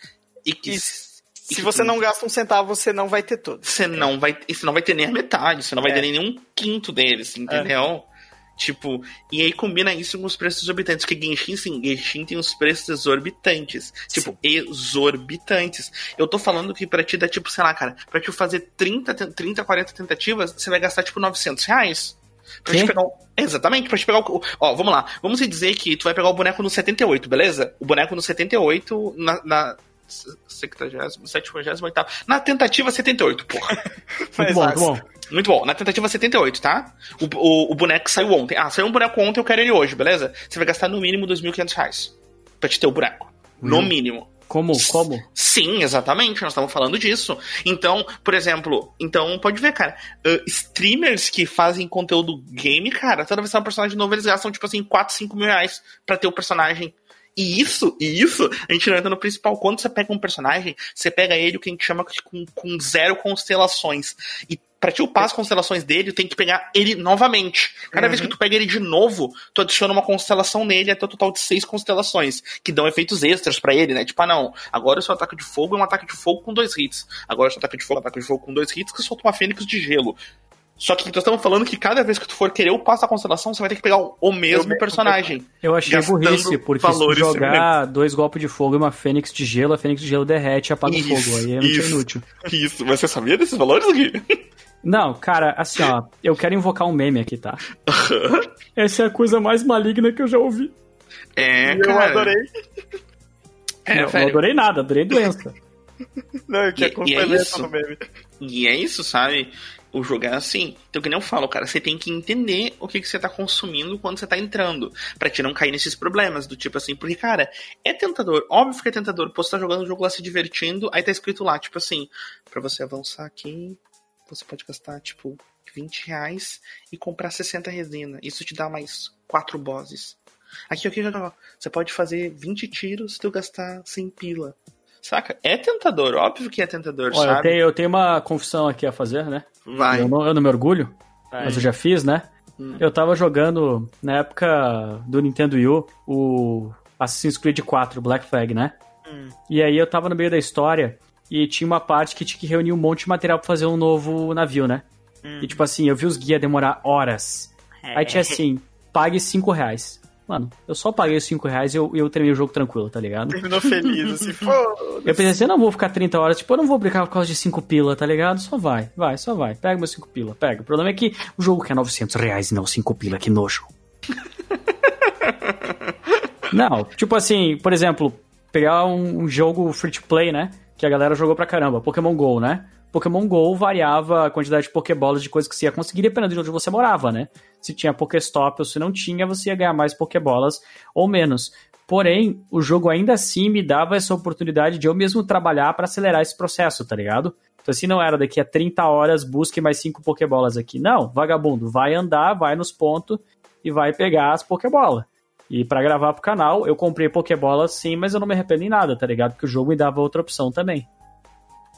e que... Isso. Se você não gasta um centavo, você não vai ter tudo. Você não vai, você não vai ter nem a metade, você não vai é. ter nem um quinto deles, entendeu? É. Tipo, e aí combina isso com os preços exorbitantes, porque Genshin, sim, Genshin tem os preços exorbitantes. Tipo, sim. exorbitantes. Eu tô falando que pra ti dá, tipo, sei lá, cara, pra te fazer 30, 30 40 tentativas, você vai gastar, tipo, 900 reais. Pra te pegar Exatamente, pra te pegar o. Ó, vamos lá. Vamos dizer que tu vai pegar o boneco no 78, beleza? O boneco no 78, na, na 70, 78. Na tentativa 78, porra. muito bom, muito bom. Muito bom. Na tentativa 78, tá? O, o, o, boneco saiu ontem. Ah, saiu um boneco ontem, eu quero ele hoje, beleza? Você vai gastar no mínimo 2.500 reais pra te ter o boneco. No mínimo. Como? Como? Sim, exatamente, nós estamos falando disso. Então, por exemplo, então pode ver, cara, uh, streamers que fazem conteúdo game, cara, toda vez que é um personagem novo, eles gastam, tipo assim, 4, 5 mil reais pra ter o personagem. E isso, e isso, a gente não entra no principal. Quando você pega um personagem, você pega ele, o que a gente chama com, com zero constelações. E pra te upar as constelações dele, tem que pegar ele novamente. Cada uhum. vez que tu pega ele de novo, tu adiciona uma constelação nele, até o total de seis constelações, que dão efeitos extras para ele, né? Tipo, ah, não, agora o seu ataque de fogo é um ataque de fogo com dois hits. Agora o seu ataque de fogo é um ataque de fogo com dois hits que solta uma fênix de gelo. Só que nós estamos falando que cada vez que tu for querer upar essa constelação, você vai ter que pegar o mesmo personagem. Eu achei burrice, porque se jogar dois golpes de fogo e uma fênix de gelo, a fênix de gelo derrete e apaga o fogo. Aí é muito inútil. Isso, mas você sabia desses valores aqui? Não, cara, assim, ó, eu quero invocar um meme aqui, tá? Essa é a coisa mais maligna que eu já ouvi. É, e cara. Eu adorei. É, não, não adorei nada, adorei doença. Não, eu tinha e, e é isso. no meme. E é isso, sabe? O jogo é assim. Então, que nem eu falo, cara, você tem que entender o que, que você tá consumindo quando você tá entrando, para te não cair nesses problemas, do tipo assim, porque, cara, é tentador, óbvio que é tentador, pô, você tá jogando o jogo lá se divertindo, aí tá escrito lá, tipo assim, para você avançar aqui, você pode gastar, tipo, 20 reais e comprar 60 resina. Isso te dá mais 4 bosses. Aqui, aqui, você pode fazer 20 tiros se tu gastar 100 pila. Saca? É tentador, óbvio que é tentador, Olha, sabe? Eu tenho, eu tenho uma confissão aqui a fazer, né? Vai. Eu não, eu não me orgulho, Vai. mas eu já fiz, né? Hum. Eu tava jogando, na época do Nintendo Wii U, o Assassin's Creed 4, Black Flag, né? Hum. E aí eu tava no meio da história e tinha uma parte que tinha que reunir um monte de material pra fazer um novo navio, né? Hum. E tipo assim, eu vi os guias demorar horas. É. Aí tinha assim, pague 5 reais. Mano, eu só paguei os 5 reais e eu, eu terminei o jogo tranquilo, tá ligado? Terminou feliz, assim, pô. Eu pensei assim, eu não vou ficar 30 horas, tipo, eu não vou brincar por causa de 5 pila, tá ligado? Só vai, vai, só vai. Pega meus 5 pila, pega. O problema é que o jogo quer 900 reais e não 5 pila, que nojo. não, tipo assim, por exemplo, pegar um, um jogo free to play, né? Que a galera jogou pra caramba, Pokémon GO, né? Pokémon GO variava a quantidade de Pokébolas de coisas que você ia conseguir dependendo de onde você morava, né? Se tinha Pokéstop ou se não tinha, você ia ganhar mais Pokébolas ou menos. Porém, o jogo ainda assim me dava essa oportunidade de eu mesmo trabalhar para acelerar esse processo, tá ligado? Então, assim, não era daqui a 30 horas busque mais 5 Pokébolas aqui. Não, vagabundo, vai andar, vai nos pontos e vai pegar as Pokébolas. E para gravar pro canal, eu comprei Pokébolas sim, mas eu não me arrependo em nada, tá ligado? Porque o jogo me dava outra opção também.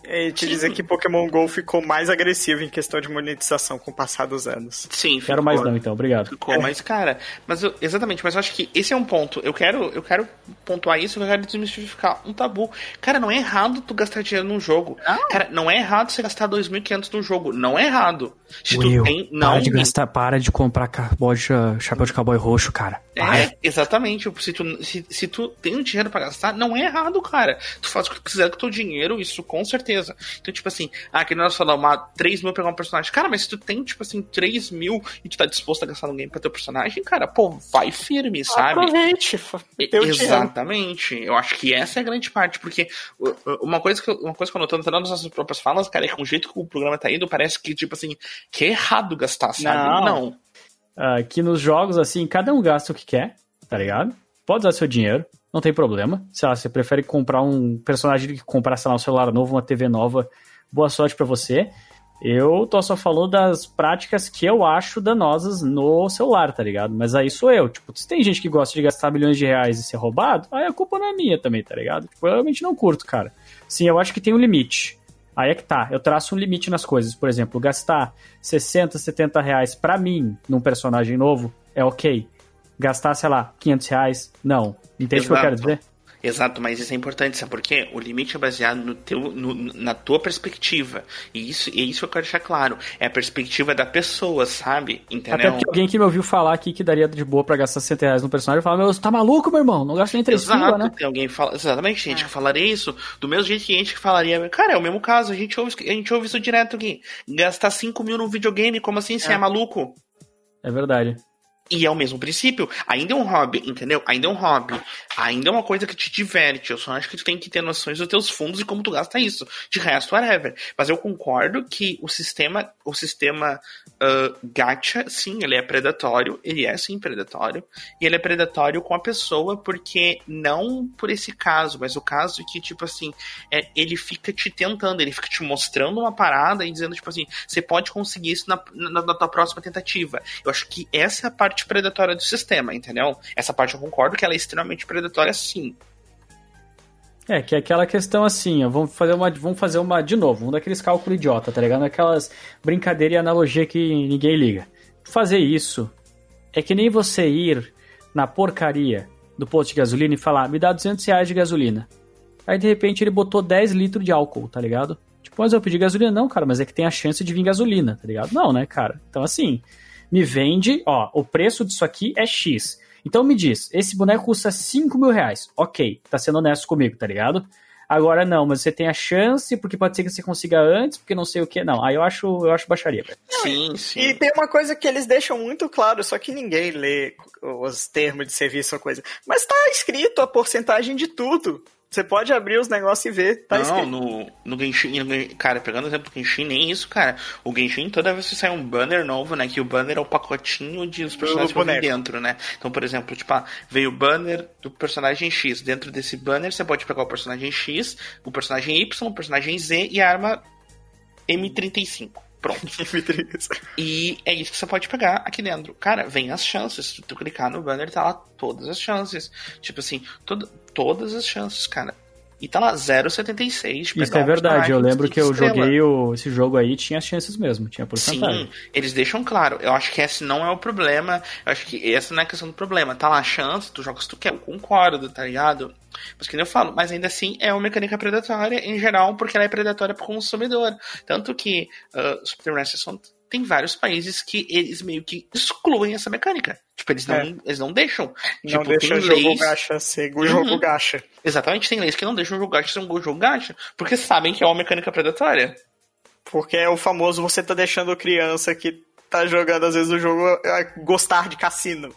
E te dizer que Pokémon GO ficou mais agressivo em questão de monetização com o passar dos anos. Sim, Quero mais não, então, obrigado. Ficou, é. mas, cara, mas eu, exatamente, mas eu acho que esse é um ponto. Eu quero, eu quero pontuar isso, eu quero desmistificar um tabu. Cara, não é errado tu gastar dinheiro num jogo. Não. Cara, não é errado você gastar 2.500 num jogo. Não é errado. Se Will, tu tem. Não. Para de gastar, para de comprar chapéu de cowboy roxo, cara. É, exatamente. Se tu, se, se tu tem um dinheiro para gastar, não é errado, cara. Tu faz o que tu quiser com o teu dinheiro, isso com certeza. Então, tipo assim, ah, que nós falamos, 3 mil pegar um personagem. Cara, mas se tu tem, tipo assim, 3 mil e tu tá disposto a gastar no game pra teu personagem, cara, pô, vai firme, sabe? Aproveite. Exatamente. Eu acho que essa é a grande parte, porque uma coisa que, uma coisa que eu noto até nas nossas próprias falas, cara, é que o jeito que o programa tá indo, parece que, tipo assim, que é errado gastar, sabe? Não. não. Uh, que nos jogos, assim, cada um gasta o que quer, tá ligado? Pode usar seu dinheiro, não tem problema. Se lá, você prefere comprar um personagem que comprar, sei lá, um celular novo, uma TV nova, boa sorte para você. Eu tô só falando das práticas que eu acho danosas no celular, tá ligado? Mas aí sou eu. Tipo, se tem gente que gosta de gastar milhões de reais e ser roubado, aí a culpa não é minha também, tá ligado? Tipo, eu realmente não curto, cara. Sim, eu acho que tem um limite. Aí é que tá, eu traço um limite nas coisas. Por exemplo, gastar 60, 70 reais pra mim num personagem novo é ok gastar, sei lá, 500 reais. Não. Entende o que eu quero dizer? Exato, mas isso é importante, sabe por quê? O limite é baseado no teu, no, na tua perspectiva. E isso, e isso eu quero deixar claro. É a perspectiva da pessoa, sabe? Entendeu? Até porque alguém que me ouviu falar aqui que daria de boa pra gastar 60 reais no personagem fala, meu, você tá maluco, meu irmão? Não gasta nem 3 Exato, né? Tem alguém fala, exatamente, gente é. que falaria isso. Do mesmo jeito que gente que falaria, cara, é o mesmo caso, a gente ouve, a gente ouve isso direto aqui. Gastar 5 mil num videogame, como assim? Você é, é maluco? É verdade. E é o mesmo princípio. Ainda é um hobby, entendeu? Ainda é um hobby. Ainda é uma coisa que te diverte. Eu só acho que tu tem que ter noções dos teus fundos e como tu gasta isso. De resto, whatever. Mas eu concordo que o sistema, o sistema uh, gacha, sim, ele é predatório. Ele é sim predatório. E ele é predatório com a pessoa porque não por esse caso, mas o caso que, tipo assim, é, ele fica te tentando, ele fica te mostrando uma parada e dizendo, tipo assim, você pode conseguir isso na, na, na tua próxima tentativa. Eu acho que essa é a parte predatória do sistema, entendeu? Essa parte eu concordo que ela é extremamente predatória, sim. É, que é aquela questão assim, ó, vamos fazer uma, vamos fazer uma de novo, um daqueles cálculos idiota, tá ligado? Aquelas brincadeiras e analogia que ninguém liga. Fazer isso é que nem você ir na porcaria do posto de gasolina e falar, me dá 200 reais de gasolina. Aí de repente ele botou 10 litros de álcool, tá ligado? Tipo, mas eu pedi gasolina, não, cara, mas é que tem a chance de vir gasolina, tá ligado? Não, né, cara? Então assim, me vende, ó, o preço disso aqui é X. Então me diz, esse boneco custa 5 mil reais. Ok, tá sendo honesto comigo, tá ligado? Agora não, mas você tem a chance, porque pode ser que você consiga antes, porque não sei o que. Não, aí eu acho, eu acho baixaria, velho. Sim, sim. E tem uma coisa que eles deixam muito claro, só que ninguém lê os termos de serviço ou coisa. Mas tá escrito a porcentagem de tudo. Você pode abrir os negócios e ver, tá Não, escrito. no, no Genshin, no, cara, pegando o exemplo do Genshin, nem isso, cara. O Genshin, toda vez que sai um banner novo, né, que o banner é o pacotinho de os personagens que vêm dentro, né. Então, por exemplo, tipo, ah, veio o banner do personagem X. Dentro desse banner, você pode pegar o personagem X, o personagem Y, o personagem Z e a arma M35. Pronto. e é isso que você pode pegar aqui dentro. Cara, vem as chances. Se tu clicar no banner, tá lá todas as chances. Tipo assim, todo, todas as chances, cara. E tá lá 0,76. Isso é verdade, eu lembro que eu estrela. joguei o, esse jogo aí, tinha chances mesmo, tinha porcentagem. Sim, eles deixam claro. Eu acho que esse não é o problema. Eu acho que essa não é a questão do problema. Tá lá a chance, tu joga se tu quer, eu concordo, tá ligado? Mas que eu falo, mas ainda assim é uma mecânica predatória em geral, porque ela é predatória pro consumidor. Tanto que uh, Super Wrestling tem vários países que eles meio que excluem essa mecânica. Tipo, eles não, é. eles não deixam. Não tipo, deixa o jogo leis... gacha ser o jogo uhum. gacha. Exatamente, tem leis que não deixam o jogo gacha ser um jogo gacha, porque sabem que é uma mecânica predatória. Porque é o famoso você tá deixando criança que tá jogando às vezes o jogo gostar de cassino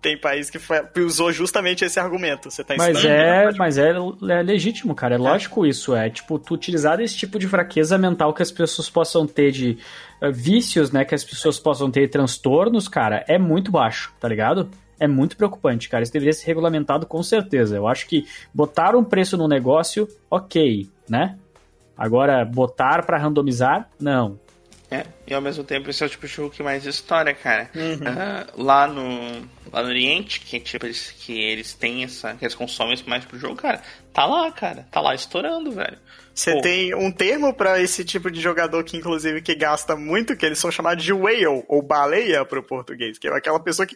tem país que foi, usou justamente esse argumento. Você tá mas é, mas é, é, legítimo, cara. É, é lógico isso. É tipo, tu utilizar esse tipo de fraqueza mental que as pessoas possam ter de uh, vícios, né? Que as pessoas possam ter transtornos, cara, é muito baixo, tá ligado? É muito preocupante, cara. Isso deveria ser regulamentado com certeza. Eu acho que botar um preço no negócio, ok, né? Agora, botar para randomizar, não. É, e ao mesmo tempo esse é o tipo de jogo que mais história, cara. Uhum. Uh, lá no lá no Oriente, que tipo eles, que eles têm essa, que eles consomem isso mais pro jogo, cara, tá lá, cara, tá lá estourando, velho. Você tem um termo para esse tipo de jogador que inclusive que gasta muito, que eles são chamados de whale ou baleia pro português, que é aquela pessoa que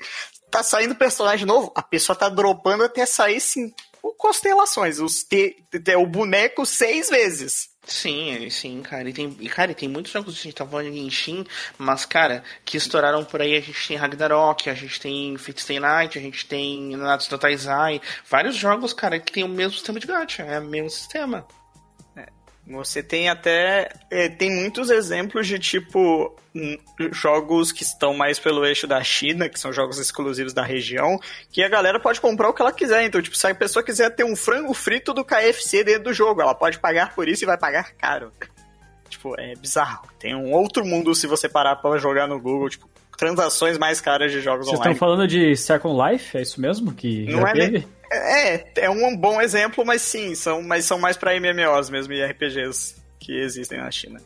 tá saindo personagem novo, a pessoa tá dropando até sair sim constelações, os te, o boneco seis vezes. Sim, sim, cara. E tem, e, cara, e tem muitos jogos que a gente tá falando de Genshin, mas, cara, que estouraram por aí. A gente tem Ragnarok, a gente tem Fate Stay Night, a gente tem Natsu no Taizai. Vários jogos, cara, que tem o mesmo sistema de gacha. É o mesmo sistema. Você tem até. É, tem muitos exemplos de tipo. Jogos que estão mais pelo eixo da China, que são jogos exclusivos da região, que a galera pode comprar o que ela quiser. Então, tipo, se a pessoa quiser ter um frango frito do KFC dentro do jogo, ela pode pagar por isso e vai pagar caro. Tipo, é bizarro. Tem um outro mundo se você parar pra jogar no Google, tipo, transações mais caras de jogos Vocês online. Vocês estão falando de Second Life? É isso mesmo? Que Não é teve? É, é um bom exemplo, mas sim, são, mas são mais para MMOs mesmo e RPGs que existem na China.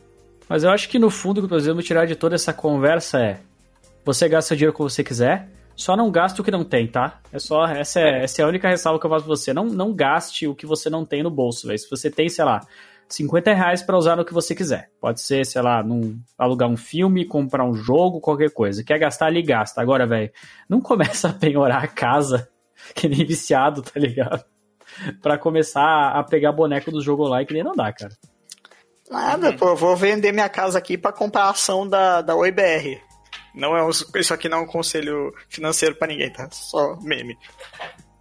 Mas eu acho que no fundo o que nós vamos tirar de toda essa conversa é: você gasta o dinheiro como você quiser, só não gaste o que não tem, tá? É só essa é, essa é a única ressalva que eu faço pra você. Não, não gaste o que você não tem no bolso, velho. Se você tem, sei lá, 50 reais para usar no que você quiser. Pode ser, sei lá, num, alugar um filme, comprar um jogo, qualquer coisa. Quer gastar ali, gasta. Agora, velho, não começa a penhorar a casa que nem viciado, tá ligado? pra começar a pegar boneco do jogo online que nem não dá, cara. Nada, pô, eu vou vender minha casa aqui para comprar a ação da, da OIBR. Não é um, isso aqui não é um conselho financeiro para ninguém, tá? Só meme.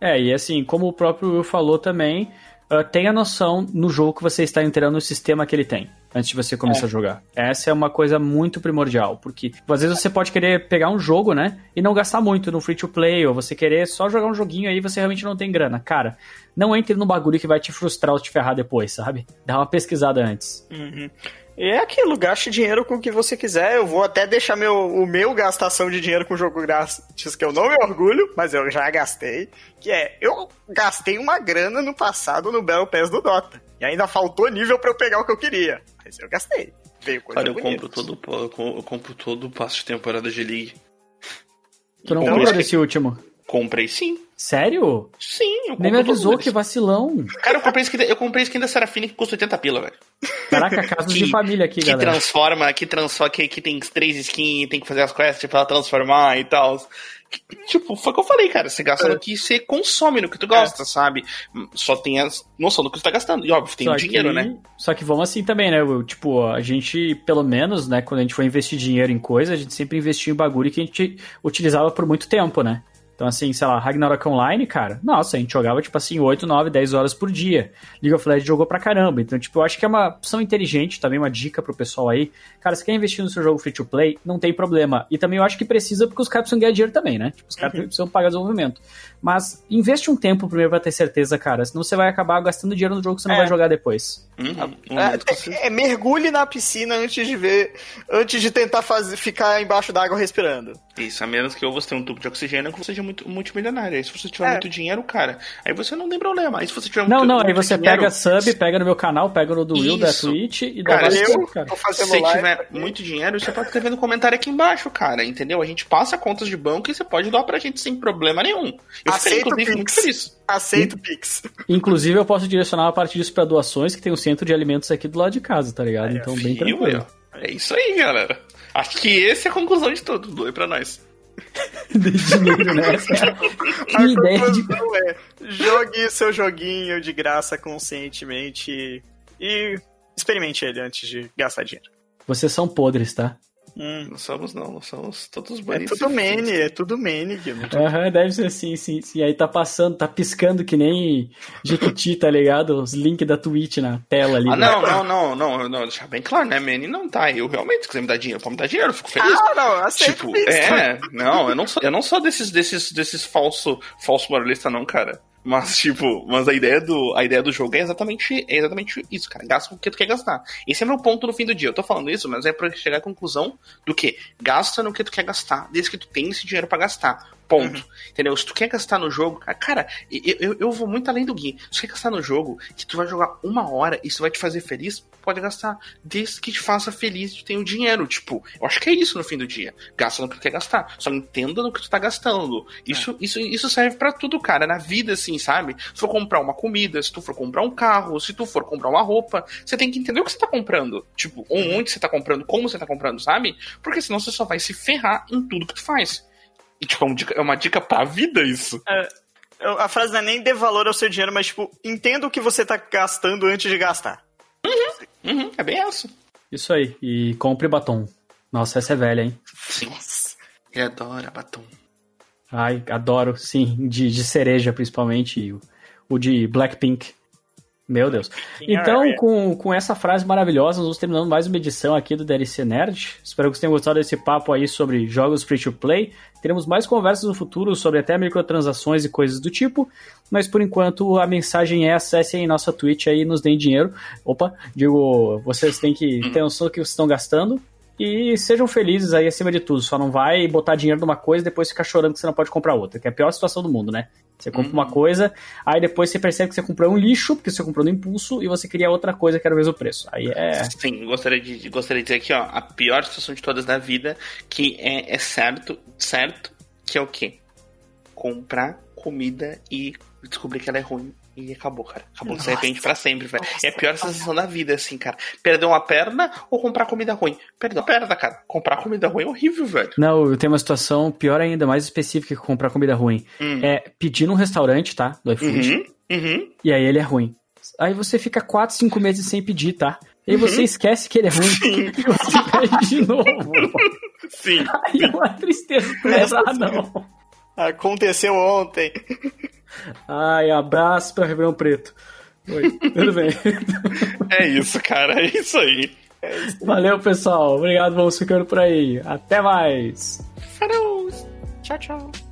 É, e assim, como o próprio Will falou também, uh, tenha noção no jogo que você está entrando no sistema que ele tem antes de você começar é. a jogar. Essa é uma coisa muito primordial, porque às vezes você pode querer pegar um jogo, né, e não gastar muito no free to play, ou você querer só jogar um joguinho aí e você realmente não tem grana. Cara, não entre no bagulho que vai te frustrar ou te ferrar depois, sabe? Dá uma pesquisada antes. Uhum. E é aquilo, gaste dinheiro com o que você quiser. Eu vou até deixar meu, o meu gastação de dinheiro com jogo grátis, que eu não me orgulho, mas eu já gastei. Que é, eu gastei uma grana no passado no Battle Pass do Dota. E ainda faltou nível para eu pegar o que eu queria. Mas eu gastei. Veio coisa Cara, eu compro, todo, eu compro todo o passo de temporada de League. Tu não comprou desse último? Comprei sim. Sério? Sim, eu Nem me avisou que vacilão. Cara, eu comprei skin, eu comprei skin da Serafine que custa 80 pila, velho. Caraca, casos de família aqui, que galera. Transforma, que transforma, que, que tem três skins, tem que fazer as quests pra ela transformar e tal. Tipo, foi o que eu falei, cara. Você gasta é. no que você consome, no que tu gosta, é. sabe? Só tem a noção do que tu tá gastando. E óbvio, tem só o dinheiro, que, né? Só que vamos assim também, né, Will? Tipo, a gente, pelo menos, né, quando a gente for investir dinheiro em coisa, a gente sempre investiu em bagulho que a gente utilizava por muito tempo, né? Então, assim, sei lá, Ragnarok Online, cara, nossa, a gente jogava, tipo assim, 8, 9, 10 horas por dia. League of Legends jogou pra caramba. Então, tipo, eu acho que é uma opção inteligente, também uma dica pro pessoal aí. Cara, se quer investir no seu jogo free to play, não tem problema. E também eu acho que precisa, porque os caras precisam ganhar dinheiro também, né? Tipo, os caras uhum. precisam pagar desenvolvimento. Mas investe um tempo primeiro pra ter certeza, cara. Senão você vai acabar gastando dinheiro no jogo que você não é. vai jogar depois. Uhum. É, é, mergulhe na piscina antes de ver. Antes de tentar fazer, ficar embaixo d'água respirando. Isso, a menos que ou você tenha um tubo de oxigênio ou que você seja muito multimilionário. Aí se você tiver é. muito dinheiro, cara, aí você não tem problema. Aí se você tiver Não, muito, não, muito aí você dinheiro, pega sub, pega no meu canal, pega no do Will, da Twitch e dá cara, eu, cara. Se você tiver muito dinheiro, você pode escrever no comentário aqui embaixo, cara, entendeu? A gente passa contas de banco e você pode doar pra gente sem problema nenhum. Eu Aceito inclusive, feliz. Aceito Pix. Inclusive, eu posso direcionar uma parte disso pra doações, que tem um centro de alimentos aqui do lado de casa, tá ligado? então, bem tranquilo. É isso aí, galera. Acho que essa é a conclusão de tudo. Doe pra nós. de dinheiro, né? que ideia de... é, jogue seu joguinho de graça conscientemente e experimente ele antes de gastar dinheiro. Vocês são podres, tá? Hum. Não somos, não, não somos todos bonitos. É tudo mene, é tudo mene. Aham, uhum, deve ser assim, sim, sim. Aí tá passando, tá piscando que nem Jequiti, tá ligado? Os links da Twitch na tela ali. Ah, não, não, não, não, não, deixar bem claro, né, Mene não tá. Eu realmente, se quiser me dar dinheiro, pode me dar dinheiro, eu fico feliz. Ah, não, aceito tipo, é, não, eu não sou, eu não sou desses, desses, desses falso, falso moralista, não, cara. Mas, tipo, mas a ideia do, a ideia do jogo é exatamente, é exatamente isso, cara. Gasta o que tu quer gastar. Esse é meu ponto no fim do dia. Eu tô falando isso, mas é pra chegar à conclusão do que gasta no que tu quer gastar, desde que tu tenha esse dinheiro para gastar. Ponto. Uhum. Entendeu? Se tu quer gastar no jogo, cara, eu, eu, eu, vou muito além do Gui. Se tu quer gastar no jogo que tu vai jogar uma hora e isso vai te fazer feliz, pode gastar. Desde que te faça feliz e tu tenha o dinheiro. Tipo, eu acho que é isso no fim do dia. Gasta no que tu quer gastar. Só entenda no que tu tá gastando. Isso, é. isso, isso serve para tudo, cara. Na vida, assim, sabe? Se for comprar uma comida, se tu for comprar um carro, se tu for comprar uma roupa, você tem que entender o que você tá comprando. Tipo, uhum. onde você tá comprando, como você tá comprando, sabe? Porque senão você só vai se ferrar em tudo que tu faz. E, tipo, é, um dica, é uma dica pra vida isso. É, a frase não é nem dê valor ao seu dinheiro, mas, tipo, entenda o que você tá gastando antes de gastar. Uhum, uhum, é bem isso. Isso aí. E compre batom. Nossa, essa é velha, hein? Sim. Ele adora batom. Ai, adoro, sim. De, de cereja, principalmente. O, o de Blackpink. Meu Deus. Então, com, com essa frase maravilhosa, nós vamos terminando mais uma edição aqui do DLC Nerd. Espero que vocês tenham gostado desse papo aí sobre jogos free to play. Teremos mais conversas no futuro sobre até microtransações e coisas do tipo. Mas por enquanto a mensagem é acessem nossa Twitch aí e nos deem dinheiro. Opa, digo, vocês têm que ter noção do que vocês estão gastando. E sejam felizes aí acima de tudo. Só não vai botar dinheiro numa coisa e depois ficar chorando que você não pode comprar outra. Que é a pior situação do mundo, né? Você compra uhum. uma coisa, aí depois você percebe que você comprou um lixo, porque você comprou no impulso, e você queria outra coisa que era o mesmo preço. Aí é. Sim, gostaria de, gostaria de dizer aqui, ó, a pior situação de todas na vida, que é, é certo, certo, que é o quê? Comprar comida e descobrir que ela é ruim e acabou, cara. Acabou, Nossa. se arrepende pra sempre, velho. É a pior sensação da vida, assim, cara. Perder uma perna ou comprar comida ruim? Perder uma perna, cara. Comprar comida ruim é horrível, velho. Não, eu tenho uma situação pior ainda, mais específica que comprar comida ruim. Hum. É pedir num restaurante, tá? Do iFood. Uhum, uhum. E aí ele é ruim. Aí você fica 4, 5 meses sem pedir, tá? E aí uhum. você esquece que ele é ruim Sim. e você pede de novo. Sim. Aí é uma tristeza ah, não. Aconteceu ontem. Ai, abraço para Ribeirão Preto. Oi, tudo bem. É isso, cara. É isso aí. Valeu, pessoal. Obrigado, vamos ficando por aí. Até mais. Falou. Tchau, tchau.